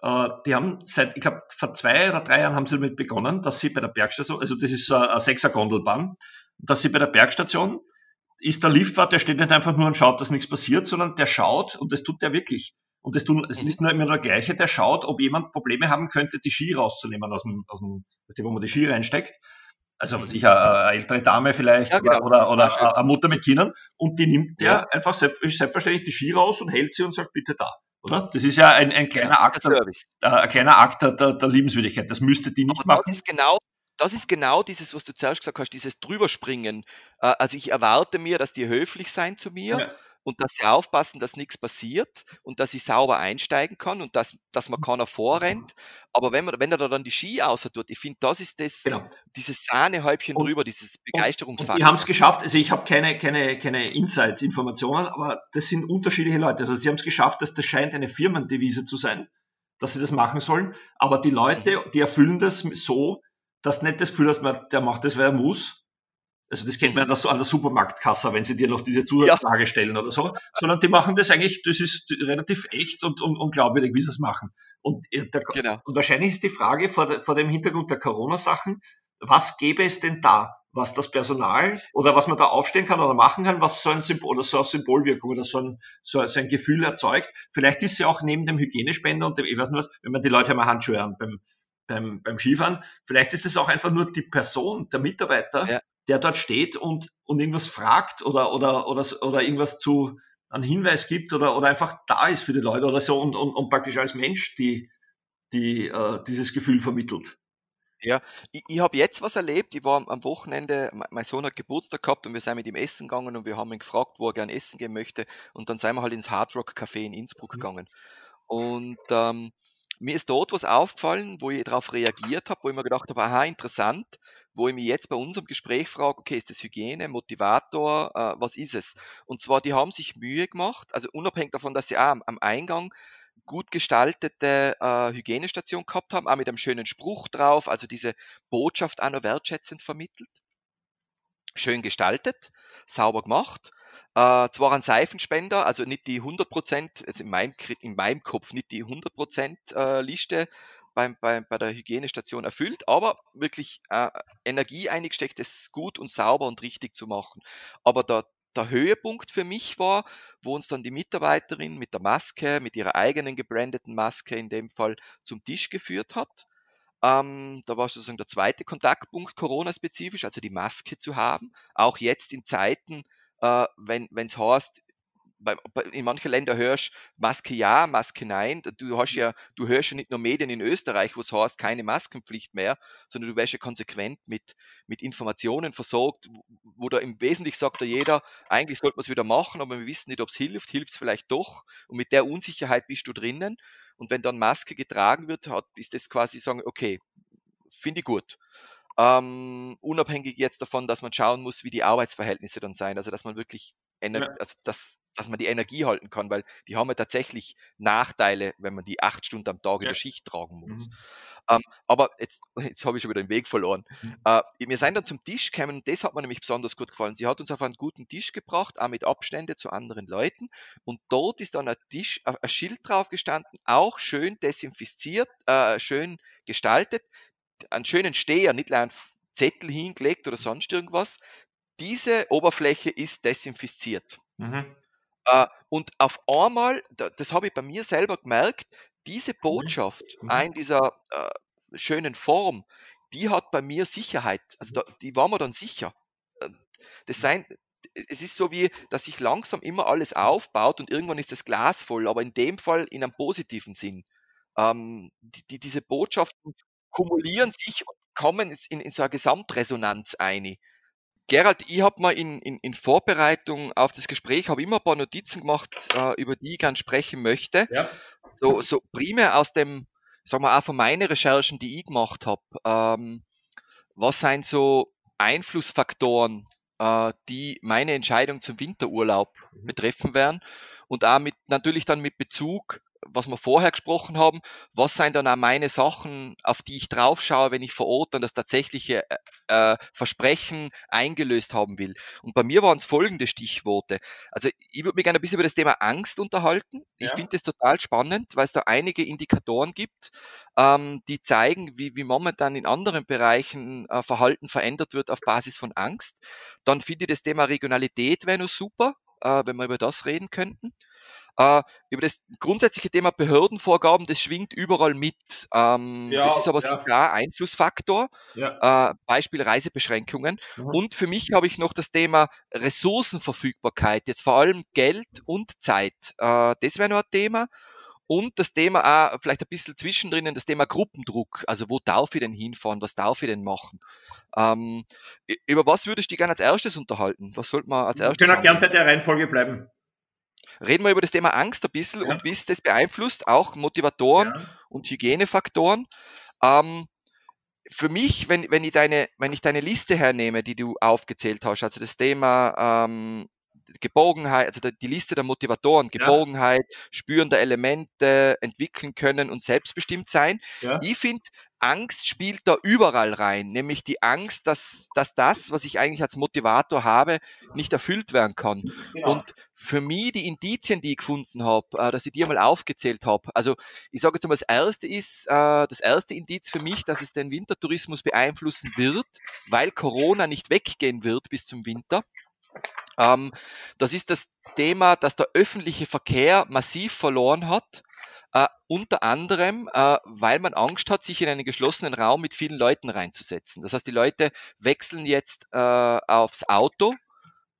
Äh, die haben seit, ich glaube, vor zwei oder drei Jahren haben sie damit begonnen, dass sie bei der Bergstation, also das ist eine, eine Sechser-Gondelbahn, dass sie bei der Bergstation ist der Liftfahrt, der steht nicht einfach nur und schaut, dass nichts passiert, sondern der schaut, und das tut der wirklich. Und das tun, es ist nur immer der gleiche, der schaut, ob jemand Probleme haben könnte, die Ski rauszunehmen aus dem, aus dem wo man die Ski reinsteckt. Also was ich, eine, ältere Dame vielleicht ja, genau, oder, oder eine Mutter mit Kindern und die nimmt ja, ja einfach selbstverständlich die Ski raus und hält sie und sagt, bitte da. Oder? Das ist ja ein, ein kleiner ja, Akt, der, ein kleiner Akt der, der, Liebenswürdigkeit. Das müsste die nicht Aber machen. Das ist genau das ist genau dieses, was du zuerst gesagt hast, dieses Drüberspringen. Äh, also ich erwarte mir, dass die höflich sein zu mir ja. und dass sie aufpassen, dass nichts passiert und dass ich sauber einsteigen kann und dass, dass man keiner vorrennt. Aber wenn, man, wenn er da dann die Ski außer tut, ich finde, das ist das, genau. dieses Sahnehäubchen und, drüber, dieses Begeisterungsfaktor. Die haben es geschafft, also ich habe keine, keine, keine Insights, Informationen, aber das sind unterschiedliche Leute. Also sie haben es geschafft, dass das scheint eine Firmendevise zu sein dass sie das machen sollen, aber die Leute, mhm. die erfüllen das so, dass nicht das Gefühl hast, der macht das, weil er muss. Also das kennt man an der Supermarktkasse, wenn sie dir noch diese Zusatzfrage ja. stellen oder so, sondern die machen das eigentlich, das ist relativ echt und, und, und glaubwürdig, wie sie es machen. Und, äh, der, genau. und wahrscheinlich ist die Frage vor, der, vor dem Hintergrund der Corona-Sachen, was gäbe es denn da, was das Personal oder was man da aufstellen kann oder machen kann, was so ein Symbol oder so eine Symbolwirkung oder so ein, so, so ein Gefühl erzeugt. Vielleicht ist sie auch neben dem Hygienespender und dem, ich weiß nicht was, wenn man die Leute einmal Handschuhe an beim, beim, beim Skifahren, vielleicht ist es auch einfach nur die Person, der Mitarbeiter, ja. der dort steht und, und irgendwas fragt oder, oder, oder, oder irgendwas zu, einen Hinweis gibt oder, oder einfach da ist für die Leute oder so und, und, und praktisch als Mensch die, die, äh, dieses Gefühl vermittelt. Ja, ich, ich habe jetzt was erlebt. Ich war am Wochenende, mein Sohn hat Geburtstag gehabt und wir sind mit ihm essen gegangen und wir haben ihn gefragt, wo er gern essen gehen möchte. Und dann sind wir halt ins Hard Rock Café in Innsbruck mhm. gegangen. Und ähm, mir ist dort was aufgefallen, wo ich darauf reagiert habe, wo ich mir gedacht habe, aha, interessant, wo ich mich jetzt bei unserem Gespräch frage, okay, ist das Hygiene, Motivator, äh, was ist es? Und zwar, die haben sich Mühe gemacht, also unabhängig davon, dass sie auch am, am Eingang gut gestaltete äh, Hygienestation gehabt haben, auch mit einem schönen Spruch drauf, also diese Botschaft auch noch wertschätzend vermittelt. Schön gestaltet, sauber gemacht. Äh, zwar ein Seifenspender, also nicht die 100%, also in meinem, in meinem Kopf nicht die 100% äh, Liste beim, bei, bei der Hygienestation erfüllt, aber wirklich äh, Energie eingesteckt, es gut und sauber und richtig zu machen. Aber der, der Höhepunkt für mich war, wo uns dann die Mitarbeiterin mit der Maske, mit ihrer eigenen gebrandeten Maske in dem Fall zum Tisch geführt hat. Ähm, da war sozusagen der zweite Kontaktpunkt Corona-spezifisch, also die Maske zu haben. Auch jetzt in Zeiten, äh, wenn es heißt, in manchen Ländern hörst Maske ja, Maske nein. Du hast ja, du hörst ja nicht nur Medien in Österreich, wo es heißt, keine Maskenpflicht mehr, sondern du wirst ja konsequent mit, mit Informationen versorgt, wo da im Wesentlichen sagt ja jeder, eigentlich sollte man es wieder machen, aber wir wissen nicht, ob es hilft, hilft es vielleicht doch. Und mit der Unsicherheit bist du drinnen. Und wenn dann Maske getragen wird, hat, ist das quasi sagen, okay, finde ich gut. Ähm, unabhängig jetzt davon, dass man schauen muss, wie die Arbeitsverhältnisse dann sein. Also dass man wirklich Ener ja. also dass, dass man die Energie halten kann, weil die haben ja tatsächlich Nachteile, wenn man die acht Stunden am Tag in der Schicht tragen muss. Mhm. Ähm, aber jetzt, [laughs] jetzt habe ich schon wieder den Weg verloren. Mhm. Äh, wir sind dann zum Tisch gekommen das hat mir nämlich besonders gut gefallen. Sie hat uns auf einen guten Tisch gebracht, auch mit Abstände zu anderen Leuten. Und dort ist dann ein Tisch, ein Schild drauf gestanden, auch schön desinfiziert, äh, schön gestaltet, einen schönen Steher, nicht ein Zettel hingelegt oder sonst irgendwas, diese Oberfläche ist desinfiziert. Mhm. Äh, und auf einmal, das habe ich bei mir selber gemerkt, diese mhm. Botschaft mhm. in dieser äh, schönen Form, die hat bei mir Sicherheit. Also da, die war mir dann sicher. Äh, das sein, es ist so wie, dass sich langsam immer alles aufbaut und irgendwann ist das Glas voll, aber in dem Fall in einem positiven Sinn. Ähm, die, die, diese Botschaften kumulieren sich und kommen in, in so eine Gesamtresonanz ein. Gerald, ich habe mal in, in, in Vorbereitung auf das Gespräch, habe immer ein paar Notizen gemacht, äh, über die ich gerne sprechen möchte. Ja. So, so primär aus dem, sagen wir auch von meinen Recherchen, die ich gemacht habe. Ähm, was sind so Einflussfaktoren, äh, die meine Entscheidung zum Winterurlaub mhm. betreffen werden? Und auch mit, natürlich dann mit Bezug was wir vorher gesprochen haben, was sind dann auch meine Sachen, auf die ich drauf schaue, wenn ich vor Ort dann das tatsächliche äh, äh Versprechen eingelöst haben will. Und bei mir waren es folgende Stichworte. Also ich würde mich gerne ein bisschen über das Thema Angst unterhalten. Ja. Ich finde das total spannend, weil es da einige Indikatoren gibt, ähm, die zeigen, wie, wie momentan in anderen Bereichen äh, Verhalten verändert wird auf Basis von Angst. Dann finde ich das Thema Regionalität wäre noch super, äh, wenn wir über das reden könnten. Äh, über das grundsätzliche Thema Behördenvorgaben, das schwingt überall mit. Ähm, ja, das ist aber ja. klar Einflussfaktor. Ja. Äh, Beispiel Reisebeschränkungen. Mhm. Und für mich habe ich noch das Thema Ressourcenverfügbarkeit, jetzt vor allem Geld und Zeit. Äh, das wäre noch ein Thema. Und das Thema auch vielleicht ein bisschen zwischendrin, das Thema Gruppendruck. Also wo darf ich denn hinfahren? Was darf ich denn machen? Ähm, über was würdest du dich gerne als erstes unterhalten? Was sollte man als erstes? Wir können gerne bei der Reihenfolge bleiben. Reden wir über das Thema Angst ein bisschen ja. und wie es das beeinflusst, auch Motivatoren ja. und Hygienefaktoren. Ähm, für mich, wenn, wenn, ich deine, wenn ich deine Liste hernehme, die du aufgezählt hast, also das Thema ähm, Geborgenheit, also die Liste der Motivatoren, Geborgenheit, ja. Spüren der Elemente, entwickeln können und selbstbestimmt sein. Ja. Ich finde, Angst spielt da überall rein, nämlich die Angst, dass, dass das, was ich eigentlich als Motivator habe, nicht erfüllt werden kann. Genau. Und für mich die Indizien, die ich gefunden habe, äh, dass ich dir mal aufgezählt habe, also ich sage jetzt mal, das erste ist, äh, das erste Indiz für mich, dass es den Wintertourismus beeinflussen wird, weil Corona nicht weggehen wird bis zum Winter. Ähm, das ist das Thema, dass der öffentliche Verkehr massiv verloren hat äh, unter anderem, äh, weil man Angst hat, sich in einen geschlossenen Raum mit vielen Leuten reinzusetzen. Das heißt, die Leute wechseln jetzt äh, aufs Auto.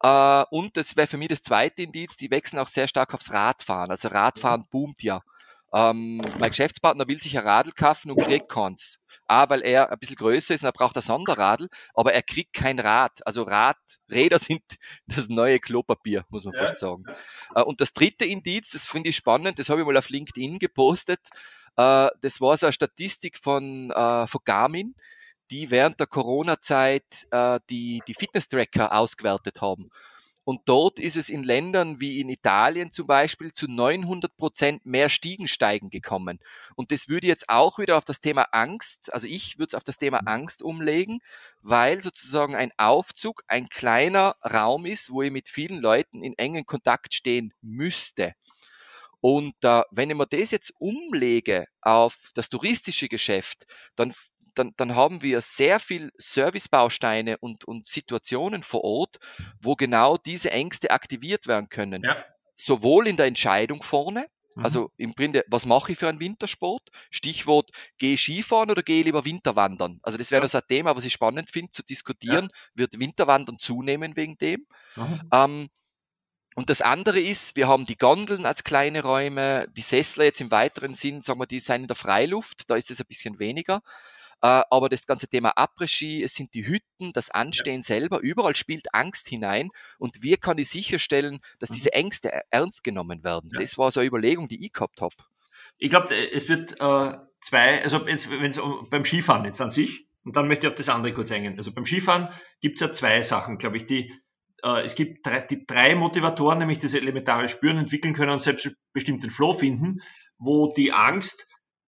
Äh, und das wäre für mich das zweite Indiz, die wechseln auch sehr stark aufs Radfahren. Also Radfahren boomt ja. Ähm, mein Geschäftspartner will sich ein Radl kaufen und kriegt keins. A, weil er ein bisschen größer ist und er braucht ein Sonderradl, aber er kriegt kein Rad. Also Radräder [laughs] sind das neue Klopapier, muss man ja. fast sagen. Äh, und das dritte Indiz, das finde ich spannend, das habe ich mal auf LinkedIn gepostet. Äh, das war so eine Statistik von, äh, von Garmin, die während der Corona-Zeit die, die Fitness-Tracker ausgewertet haben. Und dort ist es in Ländern wie in Italien zum Beispiel zu 900 Prozent mehr Stiegensteigen gekommen. Und das würde jetzt auch wieder auf das Thema Angst, also ich würde es auf das Thema mhm. Angst umlegen, weil sozusagen ein Aufzug ein kleiner Raum ist, wo ich mit vielen Leuten in engen Kontakt stehen müsste. Und äh, wenn ich mir das jetzt umlege auf das touristische Geschäft, dann dann, dann haben wir sehr viel Servicebausteine und, und Situationen vor Ort, wo genau diese Ängste aktiviert werden können. Ja. Sowohl in der Entscheidung vorne, mhm. also im Grunde, was mache ich für einen Wintersport? Stichwort, gehe Skifahren oder gehe lieber Winterwandern? Also das wäre ja. das ein Thema, was ich spannend finde zu diskutieren. Ja. Wird Winterwandern zunehmen wegen dem? Mhm. Ähm, und das andere ist, wir haben die Gondeln als kleine Räume, die Sessler jetzt im weiteren Sinn, sagen wir, die sind in der Freiluft, da ist es ein bisschen weniger. Äh, aber das ganze Thema Après-Ski, es sind die Hütten, das Anstehen ja. selber, überall spielt Angst hinein. Und wie kann ich sicherstellen, dass mhm. diese Ängste e-, ernst genommen werden? Ja. Das war so eine Überlegung, die ich gehabt habe. Ich glaube, es wird äh, zwei, also wenn es beim Skifahren jetzt an sich, und dann möchte ich auf das andere kurz eingehen. Also beim Skifahren gibt es ja zwei Sachen, glaube ich, die äh, es gibt drei, die drei Motivatoren, nämlich das elementare Spüren entwickeln können und selbstbestimmten Flow finden, wo die Angst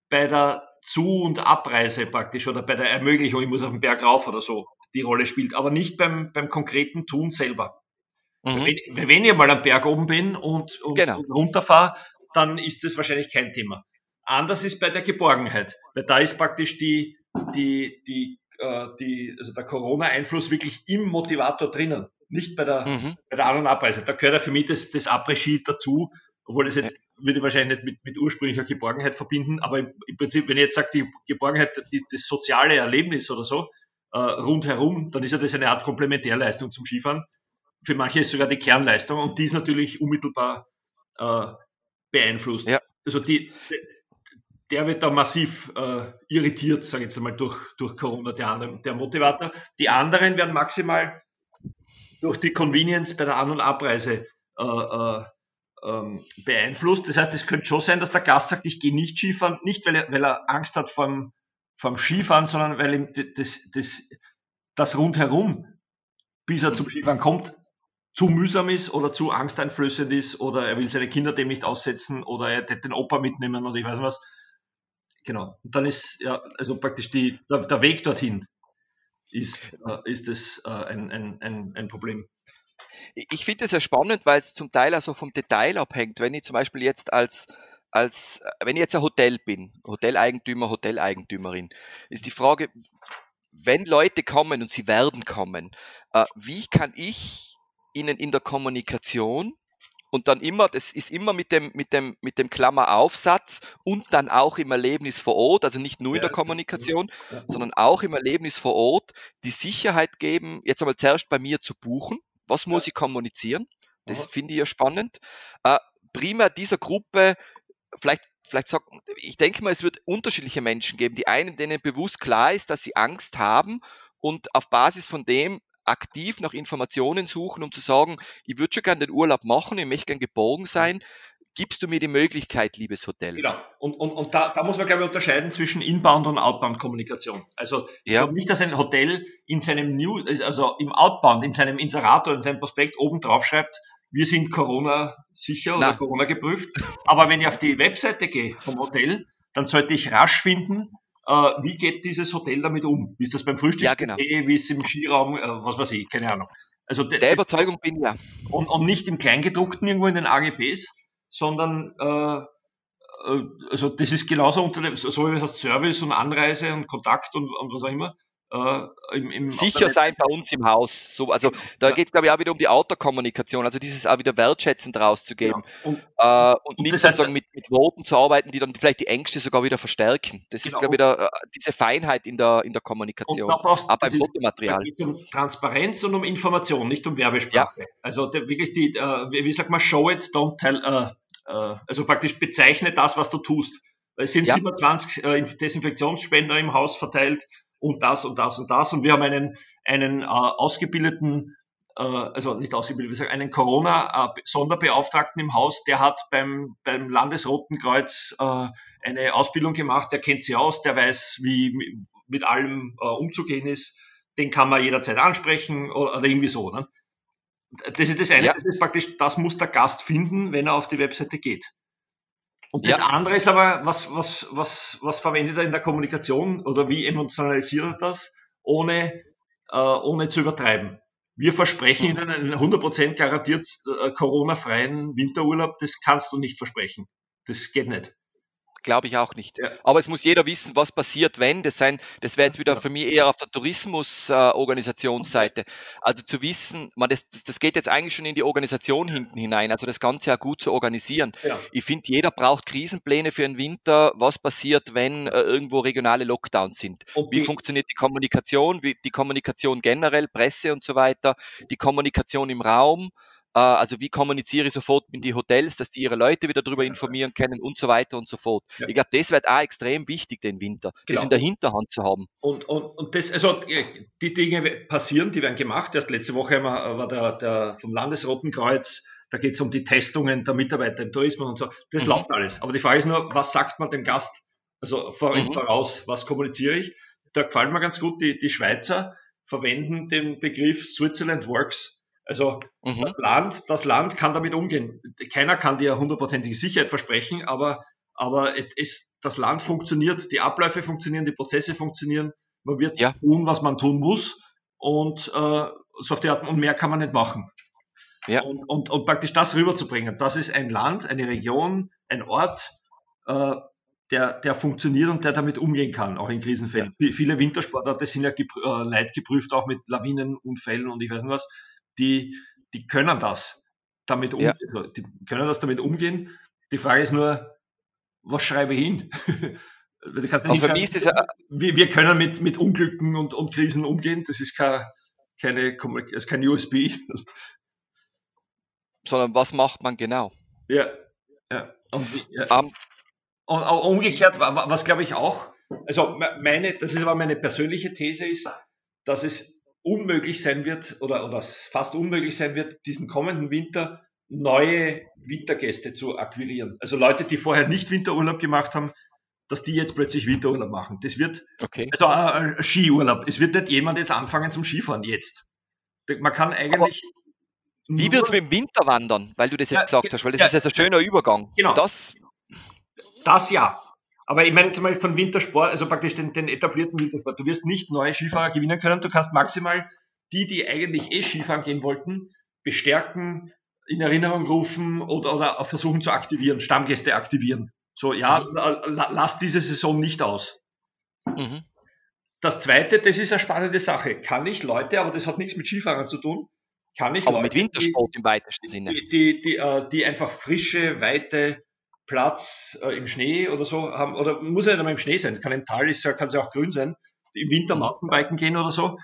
bei der zu- und Abreise praktisch oder bei der Ermöglichung, ich muss auf den Berg rauf oder so, die Rolle spielt, aber nicht beim, beim konkreten Tun selber. Mhm. Wenn, wenn, ich mal am Berg oben bin und, und, genau. und runterfahre, dann ist das wahrscheinlich kein Thema. Anders ist bei der Geborgenheit, weil da ist praktisch die, die, die, äh, die, also der Corona-Einfluss wirklich im Motivator drinnen, nicht bei der, mhm. bei der An- und Abreise. Da gehört ja für mich das, das Après-Ski dazu, obwohl das jetzt würde ich wahrscheinlich nicht mit, mit ursprünglicher Geborgenheit verbinden, aber im, im Prinzip, wenn ich jetzt sage, die Geborgenheit, die, das soziale Erlebnis oder so, äh, rundherum, dann ist ja das eine Art Komplementärleistung zum Skifahren. Für manche ist sogar die Kernleistung und die ist natürlich unmittelbar äh, beeinflusst. Ja. Also die, der wird da massiv äh, irritiert, sage ich jetzt einmal, durch, durch Corona, der, andere, der Motivator. Die anderen werden maximal durch die Convenience bei der An- und Abreise äh, äh, ähm, beeinflusst. Das heißt, es könnte schon sein, dass der Gast sagt, ich gehe nicht Skifahren, nicht weil er, weil er Angst hat vom, vom Skifahren, sondern weil ihm das, das, das rundherum, bis er zum Skifahren kommt, zu mühsam ist oder zu angsteinflößend ist oder er will seine Kinder dem nicht aussetzen oder er den Opa mitnehmen oder ich weiß was. Genau. Und dann ist ja, also praktisch die, der, der Weg dorthin ist, äh, ist das äh, ein, ein, ein, ein Problem. Ich finde es ja spannend, weil es zum Teil also vom Detail abhängt. Wenn ich zum Beispiel jetzt als als wenn ich jetzt ein Hotel bin, Hoteleigentümer, Hoteleigentümerin, ist die Frage, wenn Leute kommen und sie werden kommen, äh, wie kann ich ihnen in der Kommunikation und dann immer, das ist immer mit dem, mit dem, mit dem Klammeraufsatz und dann auch im Erlebnis vor Ort, also nicht nur in der Kommunikation, sondern auch im Erlebnis vor Ort, die Sicherheit geben, jetzt einmal zuerst bei mir zu buchen, was muss ja. ich kommunizieren? Das finde ich ja spannend. Äh, primär dieser Gruppe, vielleicht, vielleicht sagt, ich denke mal, es wird unterschiedliche Menschen geben. Die einen, denen bewusst klar ist, dass sie Angst haben und auf Basis von dem aktiv nach Informationen suchen, um zu sagen, ich würde schon gerne den Urlaub machen, ich möchte gerne geborgen sein gibst du mir die Möglichkeit, liebes Hotel. Genau. Und, und, und da, da muss man, glaube ich, unterscheiden zwischen Inbound und Outbound-Kommunikation. Also ja. nicht, dass ein Hotel in seinem New, also im Outbound, in seinem Inserator, in seinem Prospekt oben drauf schreibt, wir sind Corona sicher oder Corona geprüft. Aber wenn ich auf die Webseite gehe vom Hotel, dann sollte ich rasch finden, äh, wie geht dieses Hotel damit um? Wie ist das beim Frühstück? Ja, genau. Wie ist es im Skiraum? Äh, was weiß ich, keine Ahnung. Also der Überzeugung bin ich ja. Und, und nicht im Kleingedruckten irgendwo in den AGBs, sondern äh, äh, also das ist genauso unter dem, so wie heißt Service und Anreise und Kontakt und, und was auch immer. Äh, im, im Sicher sein bei uns im Haus. So, also da geht es, glaube ich, auch wieder um die Autokommunikation, also dieses auch wieder wertschätzend rauszugeben. Ja. Und, äh, und, und, nicht sozusagen mit, mit Worten zu arbeiten, die dann vielleicht die Ängste sogar wieder verstärken. Das genau. ist, glaube ich, wieder, äh, diese Feinheit in der, in der Kommunikation. Und auch beim Fotomaterial. Es geht um Transparenz und um Information, nicht um Werbesprache. Ja. Also der, wirklich die, äh, wie sagt man, show it, don't tell, äh, äh, also praktisch bezeichne das, was du tust. Es sind ja. 27 äh, Desinfektionsspender im Haus verteilt und das und das und das. Und wir haben einen, einen äh, ausgebildeten, äh, also nicht ausgebildet, wir sagen einen Corona-Sonderbeauftragten im Haus, der hat beim, beim Landesroten Kreuz äh, eine Ausbildung gemacht, der kennt sich aus, der weiß, wie mit allem äh, umzugehen ist. Den kann man jederzeit ansprechen oder, oder irgendwie so. Ne? Das ist das eine, ja. das ist praktisch, das muss der Gast finden, wenn er auf die Webseite geht. Und das ja. andere ist aber, was, was, was, was verwendet er in der Kommunikation oder wie emotionalisiert er das, ohne, äh, ohne zu übertreiben. Wir versprechen mhm. Ihnen einen 100% garantiert äh, Corona-freien Winterurlaub, das kannst du nicht versprechen. Das geht nicht. Glaube ich auch nicht. Ja. Aber es muss jeder wissen, was passiert, wenn. Das, sein, das wäre jetzt wieder für mich eher auf der Tourismus-Organisationsseite. Äh, also zu wissen, man, das, das geht jetzt eigentlich schon in die Organisation hinten hinein, also das Ganze ja gut zu organisieren. Ja. Ich finde, jeder braucht Krisenpläne für den Winter. Was passiert, wenn äh, irgendwo regionale Lockdowns sind? Und wie funktioniert die Kommunikation? Wie, die Kommunikation generell, Presse und so weiter, die Kommunikation im Raum äh, also wie kommuniziere ich sofort mit die Hotels, dass die ihre Leute wieder darüber informieren können und so weiter und so fort. Ja. Ich glaube, das wird auch extrem wichtig den Winter, genau. das in der Hinterhand zu haben. Und, und, und das, also die Dinge passieren, die werden gemacht. Erst letzte Woche war der, der vom Landesroten Kreuz, da geht es um die Testungen der Mitarbeiter im Tourismus und so. Das mhm. läuft alles. Aber die Frage ist nur, was sagt man dem Gast? Also vor, mhm. voraus, was kommuniziere ich? Da gefällt mir ganz gut, die, die Schweizer verwenden den Begriff Switzerland Works also mhm. das, Land, das Land kann damit umgehen. Keiner kann dir hundertprozentige Sicherheit versprechen, aber, aber es, das Land funktioniert, die Abläufe funktionieren, die Prozesse funktionieren. Man wird ja. tun, was man tun muss und äh, so auf die Art und mehr kann man nicht machen. Ja. Und, und, und praktisch das rüberzubringen, das ist ein Land, eine Region, ein Ort, äh, der, der funktioniert und der damit umgehen kann, auch in Krisenfällen. Ja. Viele Wintersportarten sind ja gep äh, leidgeprüft, auch mit Lawinenunfällen und ich weiß nicht was die, die können das damit umgehen. Ja. Die können das damit umgehen. Die Frage ist nur, was schreibe ich hin? [laughs] du kannst ja nicht ist ja wir, wir, können mit, mit Unglücken und, und Krisen umgehen. Das ist kein, keine, das kein USB. [laughs] Sondern was macht man genau? Ja. ja. Und, ja. Um, und umgekehrt, was glaube ich auch, also meine, das ist aber meine persönliche These ist, dass es unmöglich sein wird oder, oder fast unmöglich sein wird, diesen kommenden Winter neue Wintergäste zu akquirieren. Also Leute, die vorher nicht Winterurlaub gemacht haben, dass die jetzt plötzlich Winterurlaub machen. Das wird, okay. also äh, Skiurlaub. Es wird nicht jemand jetzt anfangen zum Skifahren jetzt. Man kann eigentlich. Aber wie wird es mit dem Winter wandern, weil du das jetzt ja, gesagt hast? Weil das ja, ist jetzt ein schöner Übergang. Genau. Das, das ja. Aber ich meine jetzt mal von Wintersport, also praktisch den, den etablierten Wintersport. Du wirst nicht neue Skifahrer gewinnen können. Du kannst maximal die, die eigentlich eh Skifahren gehen wollten, bestärken, in Erinnerung rufen oder, oder versuchen zu aktivieren, Stammgäste aktivieren. So, ja, mhm. lass diese Saison nicht aus. Mhm. Das zweite, das ist eine spannende Sache. Kann ich Leute, aber das hat nichts mit Skifahren zu tun, kann ich aber Leute, mit Wintersport die, im weitesten Sinne. Die, die, die, äh, die einfach frische, weite Platz äh, im Schnee oder so haben, oder muss ja nicht einmal im Schnee sein, kann im Tal ist, kann es ja auch grün sein, die im Winter mhm. Mountainbiken gehen oder so,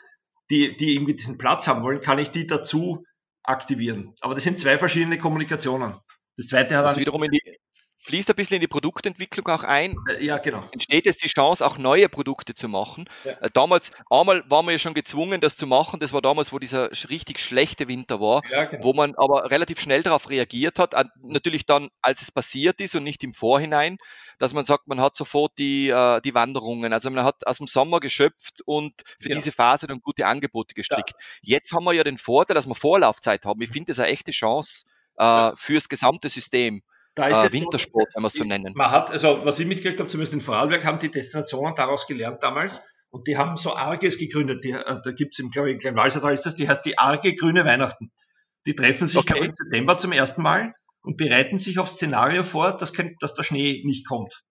die, die irgendwie diesen Platz haben wollen, kann ich die dazu aktivieren. Aber das sind zwei verschiedene Kommunikationen. Das zweite hat also wiederum in die, fließt ein bisschen in die Produktentwicklung auch ein. Äh, ja, genau. Entsteht jetzt die Chance, auch neue Produkte zu machen. Ja. Äh, damals, einmal waren wir ja schon gezwungen, das zu machen. Das war damals, wo dieser richtig schlechte Winter war, ja, genau. wo man aber relativ schnell darauf reagiert hat. Natürlich dann, als es passiert ist und nicht im Vorhinein, dass man sagt, man hat sofort die, äh, die Wanderungen. Also man hat aus dem Sommer geschöpft und für ja. diese Phase dann gute Angebote gestrickt. Jetzt haben wir ja den Vorteil, dass wir Vorlaufzeit haben. Ich finde das eine echte Chance äh, fürs gesamte System. Da ist äh, Wintersport, so, wenn wir es so nennen. Man hat, also was ich mitgekriegt habe, zumindest in Vorarlberg, haben die Destinationen daraus gelernt damals und die haben so Arges gegründet. Die, äh, da gibt es im, glaube ich, in Kleinwalsertal ist das, die heißt die Arge Grüne Weihnachten. Die treffen sich okay. im September zum ersten Mal und bereiten sich auf Szenario vor, dass, kein, dass der Schnee nicht kommt.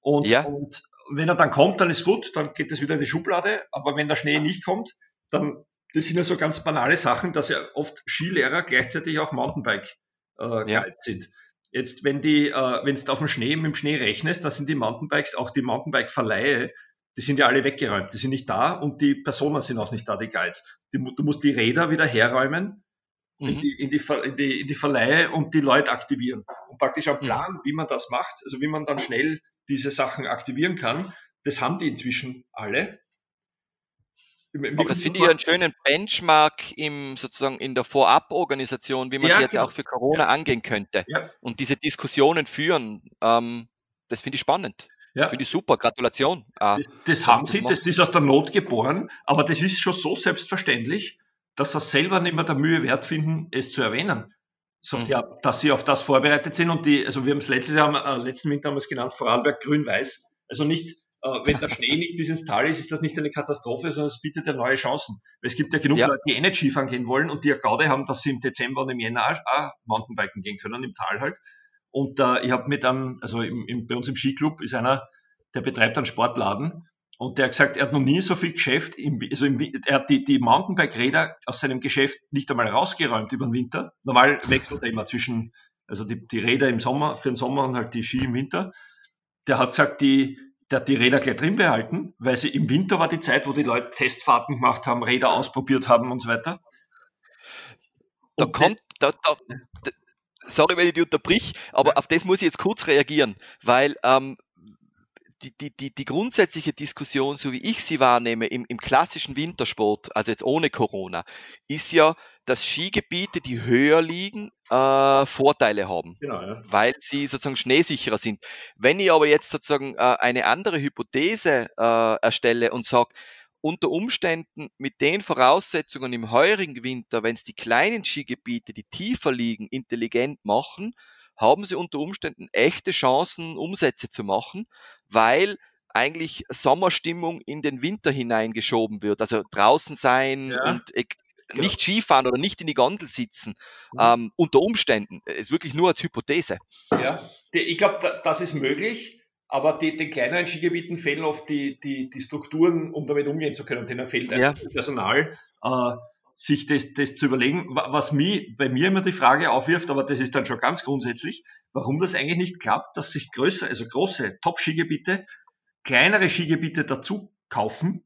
Und, ja. und wenn er dann kommt, dann ist gut, dann geht es wieder in die Schublade. Aber wenn der Schnee nicht kommt, dann, das sind ja so ganz banale Sachen, dass ja oft Skilehrer gleichzeitig auch Mountainbike äh, ja. sind. Jetzt, wenn die, äh, wenn du auf dem Schnee, mit dem Schnee rechnest, da sind die Mountainbikes, auch die Mountainbike-Verleihe, die sind ja alle weggeräumt, die sind nicht da und die Personen sind auch nicht da, die Guides. Die, du musst die Räder wieder herräumen mhm. in, die, in, die, in, die, in die Verleihe und die Leute aktivieren. Und praktisch am Plan, wie man das macht, also wie man dann schnell diese Sachen aktivieren kann. Das haben die inzwischen alle. Aber das finde ich einen schönen Benchmark im, sozusagen in der Vorab-Organisation, wie man ja, es jetzt genau. auch für Corona ja. angehen könnte. Ja. Und diese Diskussionen führen, ähm, das finde ich spannend. Ja. Finde ich super, Gratulation. Ah, das, das haben sie, das ist aus der Not geboren, aber das ist schon so selbstverständlich, dass sie selber nicht mehr der Mühe wert finden, es zu erwähnen sagt, mhm. ja, dass sie auf das vorbereitet sind und die, also wir haben es letztes Jahr, äh, letzten Winter haben wir es genannt, Vorarlberg grün-weiß. Also nicht, äh, wenn der Schnee nicht bis ins Tal ist, ist das nicht eine Katastrophe, sondern es bietet ja neue Chancen. Weil es gibt ja genug ja. Leute, die eh nicht Skifahren gehen wollen und die ja Gaude haben, dass sie im Dezember und im Jänner auch Mountainbiken gehen können, im Tal halt. Und äh, ich habe mit einem, also im, im, bei uns im Skiclub ist einer, der betreibt einen Sportladen und der hat gesagt, er hat noch nie so viel Geschäft, im, also im, er hat die, die Mountainbike-Räder aus seinem Geschäft nicht einmal rausgeräumt über den Winter. Normal wechselt er immer zwischen, also die, die Räder im Sommer, für den Sommer und halt die Ski im Winter. Der hat gesagt, die, der hat die Räder gleich drin behalten, weil sie im Winter war die Zeit, wo die Leute Testfahrten gemacht haben, Räder ausprobiert haben und so weiter. Da und kommt, da, da, sorry, wenn ich die unterbrich, aber ja. auf das muss ich jetzt kurz reagieren, weil ähm, die, die, die, die grundsätzliche Diskussion, so wie ich sie wahrnehme, im, im klassischen Wintersport, also jetzt ohne Corona, ist ja, dass Skigebiete, die höher liegen, äh, Vorteile haben, genau, ja. weil sie sozusagen schneesicherer sind. Wenn ich aber jetzt sozusagen äh, eine andere Hypothese äh, erstelle und sage, unter Umständen mit den Voraussetzungen im heurigen Winter, wenn es die kleinen Skigebiete, die tiefer liegen, intelligent machen, haben sie unter Umständen echte Chancen, Umsätze zu machen, weil eigentlich Sommerstimmung in den Winter hineingeschoben wird. Also draußen sein ja. und nicht Skifahren oder nicht in die Gondel sitzen, mhm. ähm, unter Umständen. Ist wirklich nur als Hypothese. Ja, ich glaube, das ist möglich, aber die, den kleineren Skigebieten fehlen oft die, die, die Strukturen, um damit umgehen zu können. Denen fehlt ja. Personal. Äh, sich das, das zu überlegen. Was mich, bei mir immer die Frage aufwirft, aber das ist dann schon ganz grundsätzlich, warum das eigentlich nicht klappt, dass sich größere, also große Top-Skigebiete, kleinere Skigebiete dazu kaufen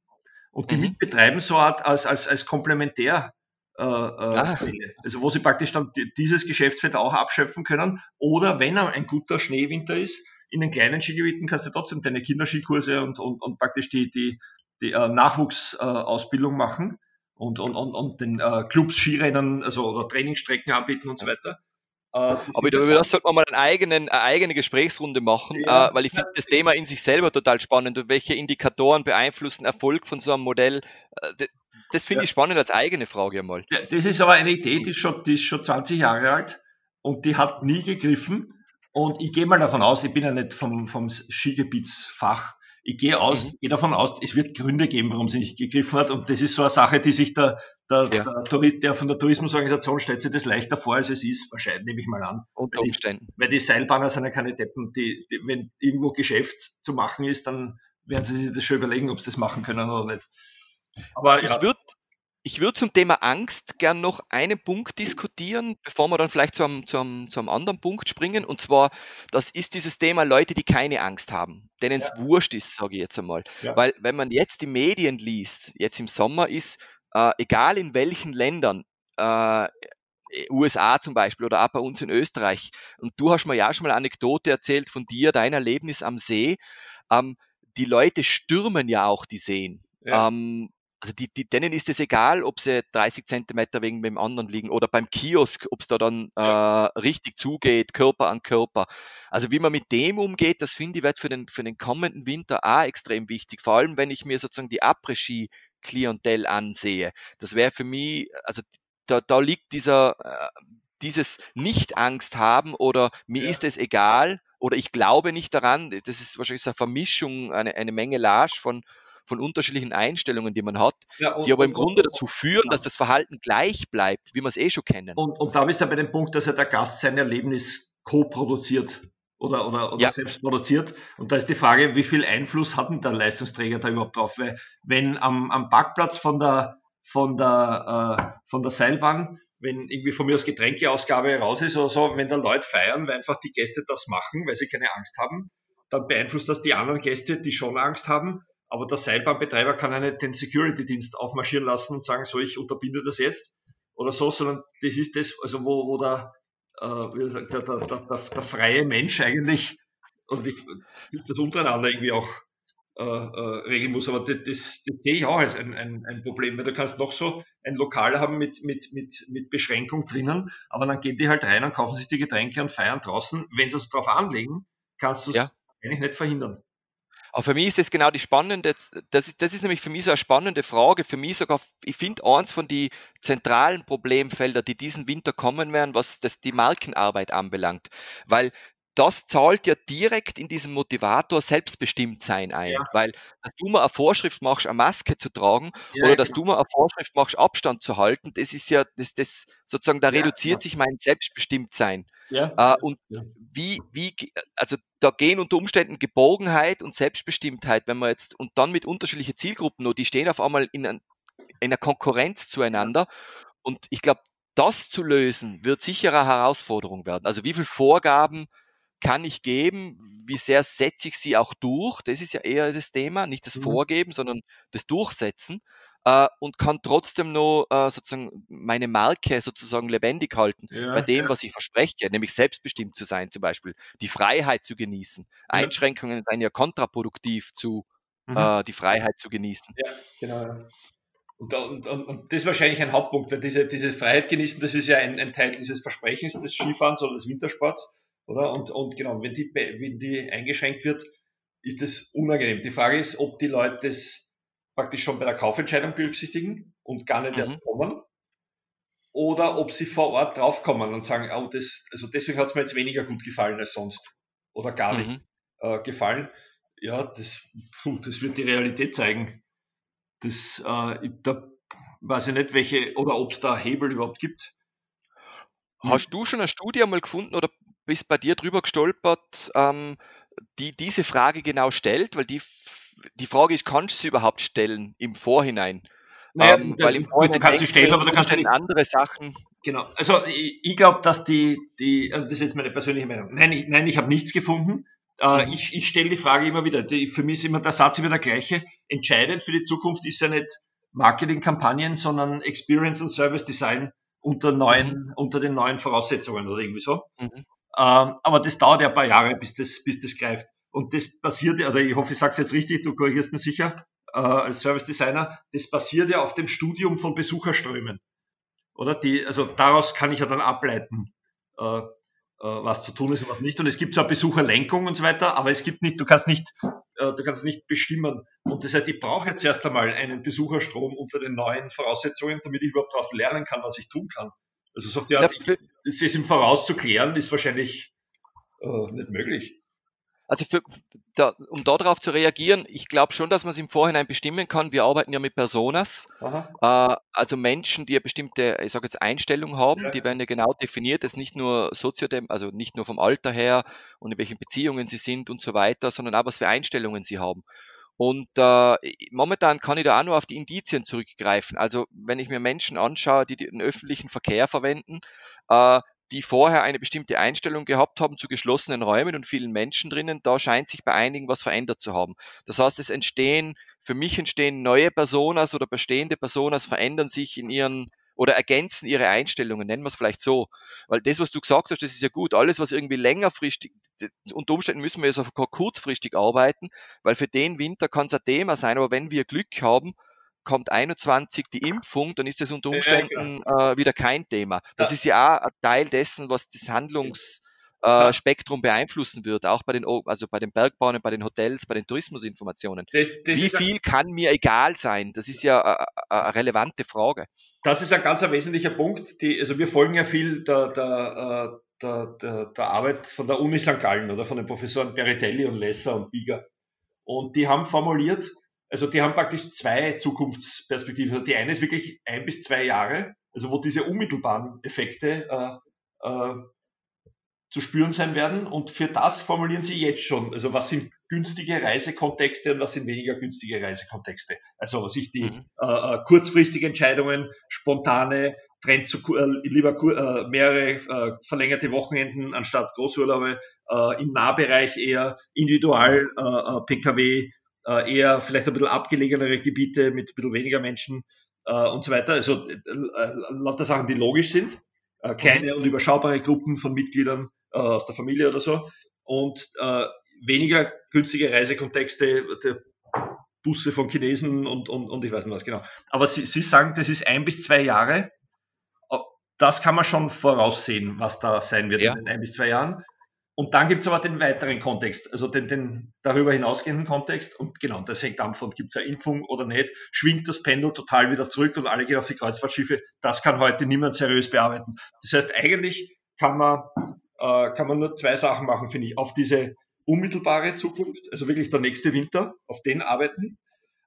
und die mhm. mitbetreiben, so Art als, als, als Komplementär. Äh, äh, also wo sie praktisch dann dieses Geschäftsfeld auch abschöpfen können. Oder wenn ein guter Schneewinter ist, in den kleinen Skigebieten kannst du trotzdem deine Kinderskikurse und, und, und praktisch die, die, die äh, Nachwuchsausbildung äh, machen und, und, und, und den äh, Clubs Skirennen, also oder Trainingsstrecken anbieten und so weiter. Äh, Aber über das sollte man mal einen eigenen, eine eigene Gesprächsrunde machen, ja, äh, weil ich finde das Thema in sich selber total spannend und welche Indikatoren beeinflussen Erfolg von so einem Modell. Das finde ich spannend als eigene Frage einmal. Das ist aber eine Idee, die ist, schon, die ist schon 20 Jahre alt und die hat nie gegriffen. Und ich gehe mal davon aus, ich bin ja nicht vom, vom Skigebietsfach, ich gehe aus, mhm. gehe davon aus, es wird Gründe geben, warum sie nicht gegriffen hat. Und das ist so eine Sache, die sich der, der, ja. der, Tourist, der von der Tourismusorganisation stellt sich das leichter vor, als es ist, wahrscheinlich, nehme ich mal an. Unter Umständen. Weil die, weil die Seilbahner sind ja keine Deppen, die, die, wenn irgendwo Geschäft zu machen ist, dann werden sie sich das schon überlegen, ob sie das machen können oder nicht. Aber ja. Ich würde ich würde zum Thema Angst gern noch einen Punkt diskutieren, bevor wir dann vielleicht zu einem, zu, einem, zu einem anderen Punkt springen. Und zwar, das ist dieses Thema Leute, die keine Angst haben, denen es ja. wurscht ist, sage ich jetzt einmal. Ja. Weil wenn man jetzt die Medien liest, jetzt im Sommer ist, äh, egal in welchen Ländern, äh, USA zum Beispiel oder auch bei uns in Österreich, und du hast mir ja schon mal eine Anekdote erzählt von dir, dein Erlebnis am See, ähm, die Leute stürmen ja auch die Seen. Ja. Ähm, also die, die, denen ist es egal, ob sie 30 Zentimeter wegen dem anderen liegen oder beim Kiosk, ob es da dann äh, richtig zugeht, Körper an Körper. Also wie man mit dem umgeht, das finde ich wird für den, für den kommenden Winter auch extrem wichtig. Vor allem, wenn ich mir sozusagen die Après-Ski-Klientel ansehe. Das wäre für mich, also da, da liegt dieser, äh, dieses Nicht-Angst haben oder mir ja. ist es egal oder ich glaube nicht daran, das ist wahrscheinlich so eine Vermischung, eine, eine Menge Lage von, von unterschiedlichen Einstellungen, die man hat, ja, und, die aber im und, Grunde und, dazu führen, dass das Verhalten gleich bleibt, wie wir es eh schon kennen. Und, da bist du bei dem Punkt, dass ja der Gast sein Erlebnis co-produziert oder, oder, oder ja. selbst produziert. Und da ist die Frage, wie viel Einfluss hat denn der Leistungsträger da überhaupt drauf? Weil wenn am, am Parkplatz von der, von der, äh, von der Seilbahn, wenn irgendwie von mir aus Getränkeausgabe raus ist oder so, wenn da Leute feiern, weil einfach die Gäste das machen, weil sie keine Angst haben, dann beeinflusst das die anderen Gäste, die schon Angst haben. Aber der Seilbahnbetreiber kann ja nicht den Security-Dienst aufmarschieren lassen und sagen, so, ich unterbinde das jetzt oder so, sondern das ist das, also wo, wo der, äh, wie gesagt, der, der, der, der, freie Mensch eigentlich und die, das untereinander irgendwie auch äh, äh, regeln muss. Aber das, das, das sehe ich auch als ein, ein, ein Problem, weil du kannst noch so ein Lokal haben mit, mit, mit, mit Beschränkung drinnen, aber dann gehen die halt rein und kaufen sich die Getränke und feiern draußen. Wenn sie es drauf anlegen, kannst du es ja. eigentlich nicht verhindern. Aber für mich ist das genau die spannende, das ist, das ist nämlich für mich so eine spannende Frage. Für mich sogar, ich finde, eins von die zentralen Problemfelder, die diesen Winter kommen werden, was das die Markenarbeit anbelangt. Weil das zahlt ja direkt in diesen Motivator Selbstbestimmtsein ein. Ja. Weil, dass du mal eine Vorschrift machst, eine Maske zu tragen ja, oder dass genau. du mal eine Vorschrift machst, Abstand zu halten, das ist ja, das, das sozusagen, da ja, reduziert sich mein Selbstbestimmtsein. Ja. Äh, und wie, wie, also da gehen unter Umständen Geborgenheit und Selbstbestimmtheit, wenn man jetzt, und dann mit unterschiedlichen Zielgruppen nur, die stehen auf einmal in, ein, in einer Konkurrenz zueinander. Und ich glaube, das zu lösen, wird sicher eine Herausforderung werden. Also wie viel Vorgaben kann ich geben, wie sehr setze ich sie auch durch? Das ist ja eher das Thema, nicht das mhm. Vorgeben, sondern das Durchsetzen äh, und kann trotzdem noch äh, sozusagen meine Marke sozusagen lebendig halten ja, bei dem, ja. was ich verspreche, nämlich selbstbestimmt zu sein, zum Beispiel die Freiheit zu genießen. Einschränkungen seien ja kontraproduktiv zu mhm. äh, die Freiheit zu genießen. Ja, genau. Und, und, und, das ist wahrscheinlich ein Hauptpunkt. Diese, diese Freiheit genießen, das ist ja ein, ein Teil dieses Versprechens des Skifahrens oder des Wintersports. Oder? Und, und genau, wenn die, wenn die eingeschränkt wird, ist das unangenehm. Die Frage ist, ob die Leute das praktisch schon bei der Kaufentscheidung berücksichtigen und gar nicht mhm. erst kommen. Oder ob sie vor Ort draufkommen und sagen, oh, das, also deswegen hat es mir jetzt weniger gut gefallen als sonst. Oder gar mhm. nicht äh, gefallen. Ja, das, puh, das wird die Realität zeigen. Das, äh, da weiß ich nicht, welche, oder ob es da Hebel überhaupt gibt. Hast du schon eine Studie einmal gefunden oder bist bei dir drüber gestolpert, ähm, die diese Frage genau stellt? Weil die die Frage ist, kannst du sie überhaupt stellen im Vorhinein? Naja, ähm, weil im Vorhinein du kannst sie stellen, aber du kannst nicht andere Sachen. Genau. Also ich, ich glaube, dass die, die, also das ist jetzt meine persönliche Meinung. Nein, ich, nein, ich habe nichts gefunden. Äh, mhm. Ich, ich stelle die Frage immer wieder. Die, für mich ist immer der Satz immer der gleiche. Entscheidend für die Zukunft ist ja nicht Marketingkampagnen, sondern Experience und Service Design unter neuen, mhm. unter den neuen Voraussetzungen oder irgendwie so. Mhm. Ähm, aber das dauert ja ein paar Jahre, bis das, bis das greift. Und das basiert, oder ich hoffe, ich sage es jetzt richtig, du korrigierst mir sicher, äh, als Service Designer, das basiert ja auf dem Studium von Besucherströmen. Oder die, also daraus kann ich ja dann ableiten, äh, äh, was zu tun ist und was nicht. Und es gibt zwar Besucherlenkung und so weiter, aber es gibt nicht, du kannst nicht, äh, du kannst nicht bestimmen. Und das heißt, ich brauche jetzt erst einmal einen Besucherstrom unter den neuen Voraussetzungen, damit ich überhaupt daraus lernen kann, was ich tun kann. Also so auf die Art, ja, ich, es im Voraus zu klären, ist wahrscheinlich äh, nicht möglich. Also für, da, um darauf zu reagieren, ich glaube schon, dass man es im Vorhinein bestimmen kann. Wir arbeiten ja mit Personas, äh, also Menschen, die eine bestimmte, ich sage jetzt Einstellung haben, ja. die werden ja genau definiert. Das ist nicht nur soziodem, also nicht nur vom Alter her und in welchen Beziehungen sie sind und so weiter, sondern auch was für Einstellungen sie haben. Und äh, momentan kann ich da auch nur auf die Indizien zurückgreifen. Also wenn ich mir Menschen anschaue, die den öffentlichen Verkehr verwenden, äh, die vorher eine bestimmte Einstellung gehabt haben zu geschlossenen Räumen und vielen Menschen drinnen, da scheint sich bei einigen was verändert zu haben. Das heißt, es entstehen, für mich entstehen neue Personas oder bestehende Personas verändern sich in ihren oder ergänzen ihre Einstellungen, nennen wir es vielleicht so. Weil das, was du gesagt hast, das ist ja gut. Alles, was irgendwie längerfristig, unter Umständen müssen wir ja sogar kurzfristig arbeiten, weil für den Winter kann es ein Thema sein, aber wenn wir Glück haben, kommt 21 die Impfung, dann ist das unter Umständen ja, äh, wieder kein Thema. Das ja. ist ja auch ein Teil dessen, was das Handlungs äh, Spektrum beeinflussen würde, auch bei den, also bei den Bergbahnen, bei den Hotels, bei den Tourismusinformationen. Das, das Wie viel kann mir egal sein? Das ist ja eine relevante Frage. Das ist ein ganz ein wesentlicher Punkt. Die, also wir folgen ja viel der, der, äh, der, der, der Arbeit von der Uni St. Gallen oder von den Professoren Beritelli und Lesser und Bieger. Und die haben formuliert, also die haben praktisch zwei Zukunftsperspektiven. Also die eine ist wirklich ein bis zwei Jahre, also wo diese unmittelbaren Effekte äh, äh, zu spüren sein werden. Und für das formulieren sie jetzt schon, also was sind günstige Reisekontexte und was sind weniger günstige Reisekontexte. Also sich die mhm. äh, äh kurzfristige Entscheidungen, spontane, Trend zu äh, lieber äh, mehrere äh, verlängerte Wochenenden anstatt Großurlaube, äh, im Nahbereich eher individual äh, äh PKW, äh, eher vielleicht ein bisschen abgelegenere Gebiete mit ein bisschen weniger Menschen äh, und so weiter. Also äh, lauter Sachen, die logisch sind. Äh, kleine und überschaubare Gruppen von Mitgliedern äh, aus der Familie oder so. Und äh, weniger günstige Reisekontexte, der Busse von Chinesen und, und, und ich weiß nicht was genau. Aber Sie, Sie sagen, das ist ein bis zwei Jahre das kann man schon voraussehen, was da sein wird ja. in ein bis zwei Jahren. Und dann gibt es aber den weiteren Kontext, also den, den darüber hinausgehenden Kontext. Und genau, das hängt davon, gibt es eine Impfung oder nicht, schwingt das Pendel total wieder zurück und alle gehen auf die Kreuzfahrtschiffe. Das kann heute niemand seriös bearbeiten. Das heißt, eigentlich kann man, äh, kann man nur zwei Sachen machen, finde ich. Auf diese unmittelbare Zukunft, also wirklich der nächste Winter, auf den arbeiten.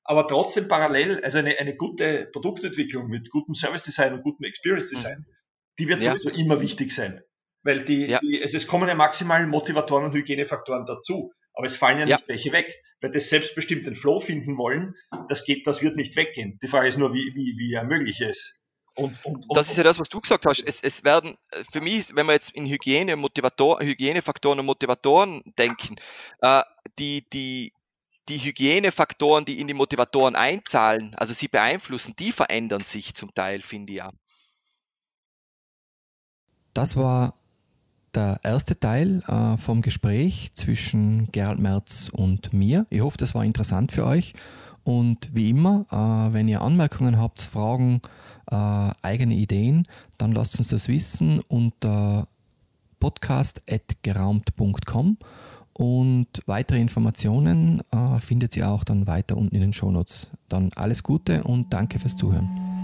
Aber trotzdem parallel, also eine, eine gute Produktentwicklung mit gutem Service Design und gutem Experience Design. Mhm die wird ja. sowieso immer wichtig sein. Weil die, ja. die also es kommen ja maximal Motivatoren und Hygienefaktoren dazu. Aber es fallen ja, ja, nicht welche weg. Weil das selbstbestimmt den Flow finden wollen, das geht, das wird nicht weggehen. Die Frage ist nur, wie, wie, wie er möglich ist. Und, und, und, das ist ja das, was du gesagt hast. Es, es werden, für mich, wenn wir jetzt in Hygiene, Motivator, Hygienefaktoren und Motivatoren denken, äh, die, die, die Hygienefaktoren, die in die Motivatoren einzahlen, also sie beeinflussen, die verändern sich zum Teil, finde ich ja. Das war der erste Teil äh, vom Gespräch zwischen Gerald Merz und mir. Ich hoffe, das war interessant für euch. Und wie immer, äh, wenn ihr Anmerkungen habt, Fragen, äh, eigene Ideen, dann lasst uns das wissen unter podcast.geraumt.com und weitere Informationen äh, findet ihr auch dann weiter unten in den Shownotes. Dann alles Gute und danke fürs Zuhören.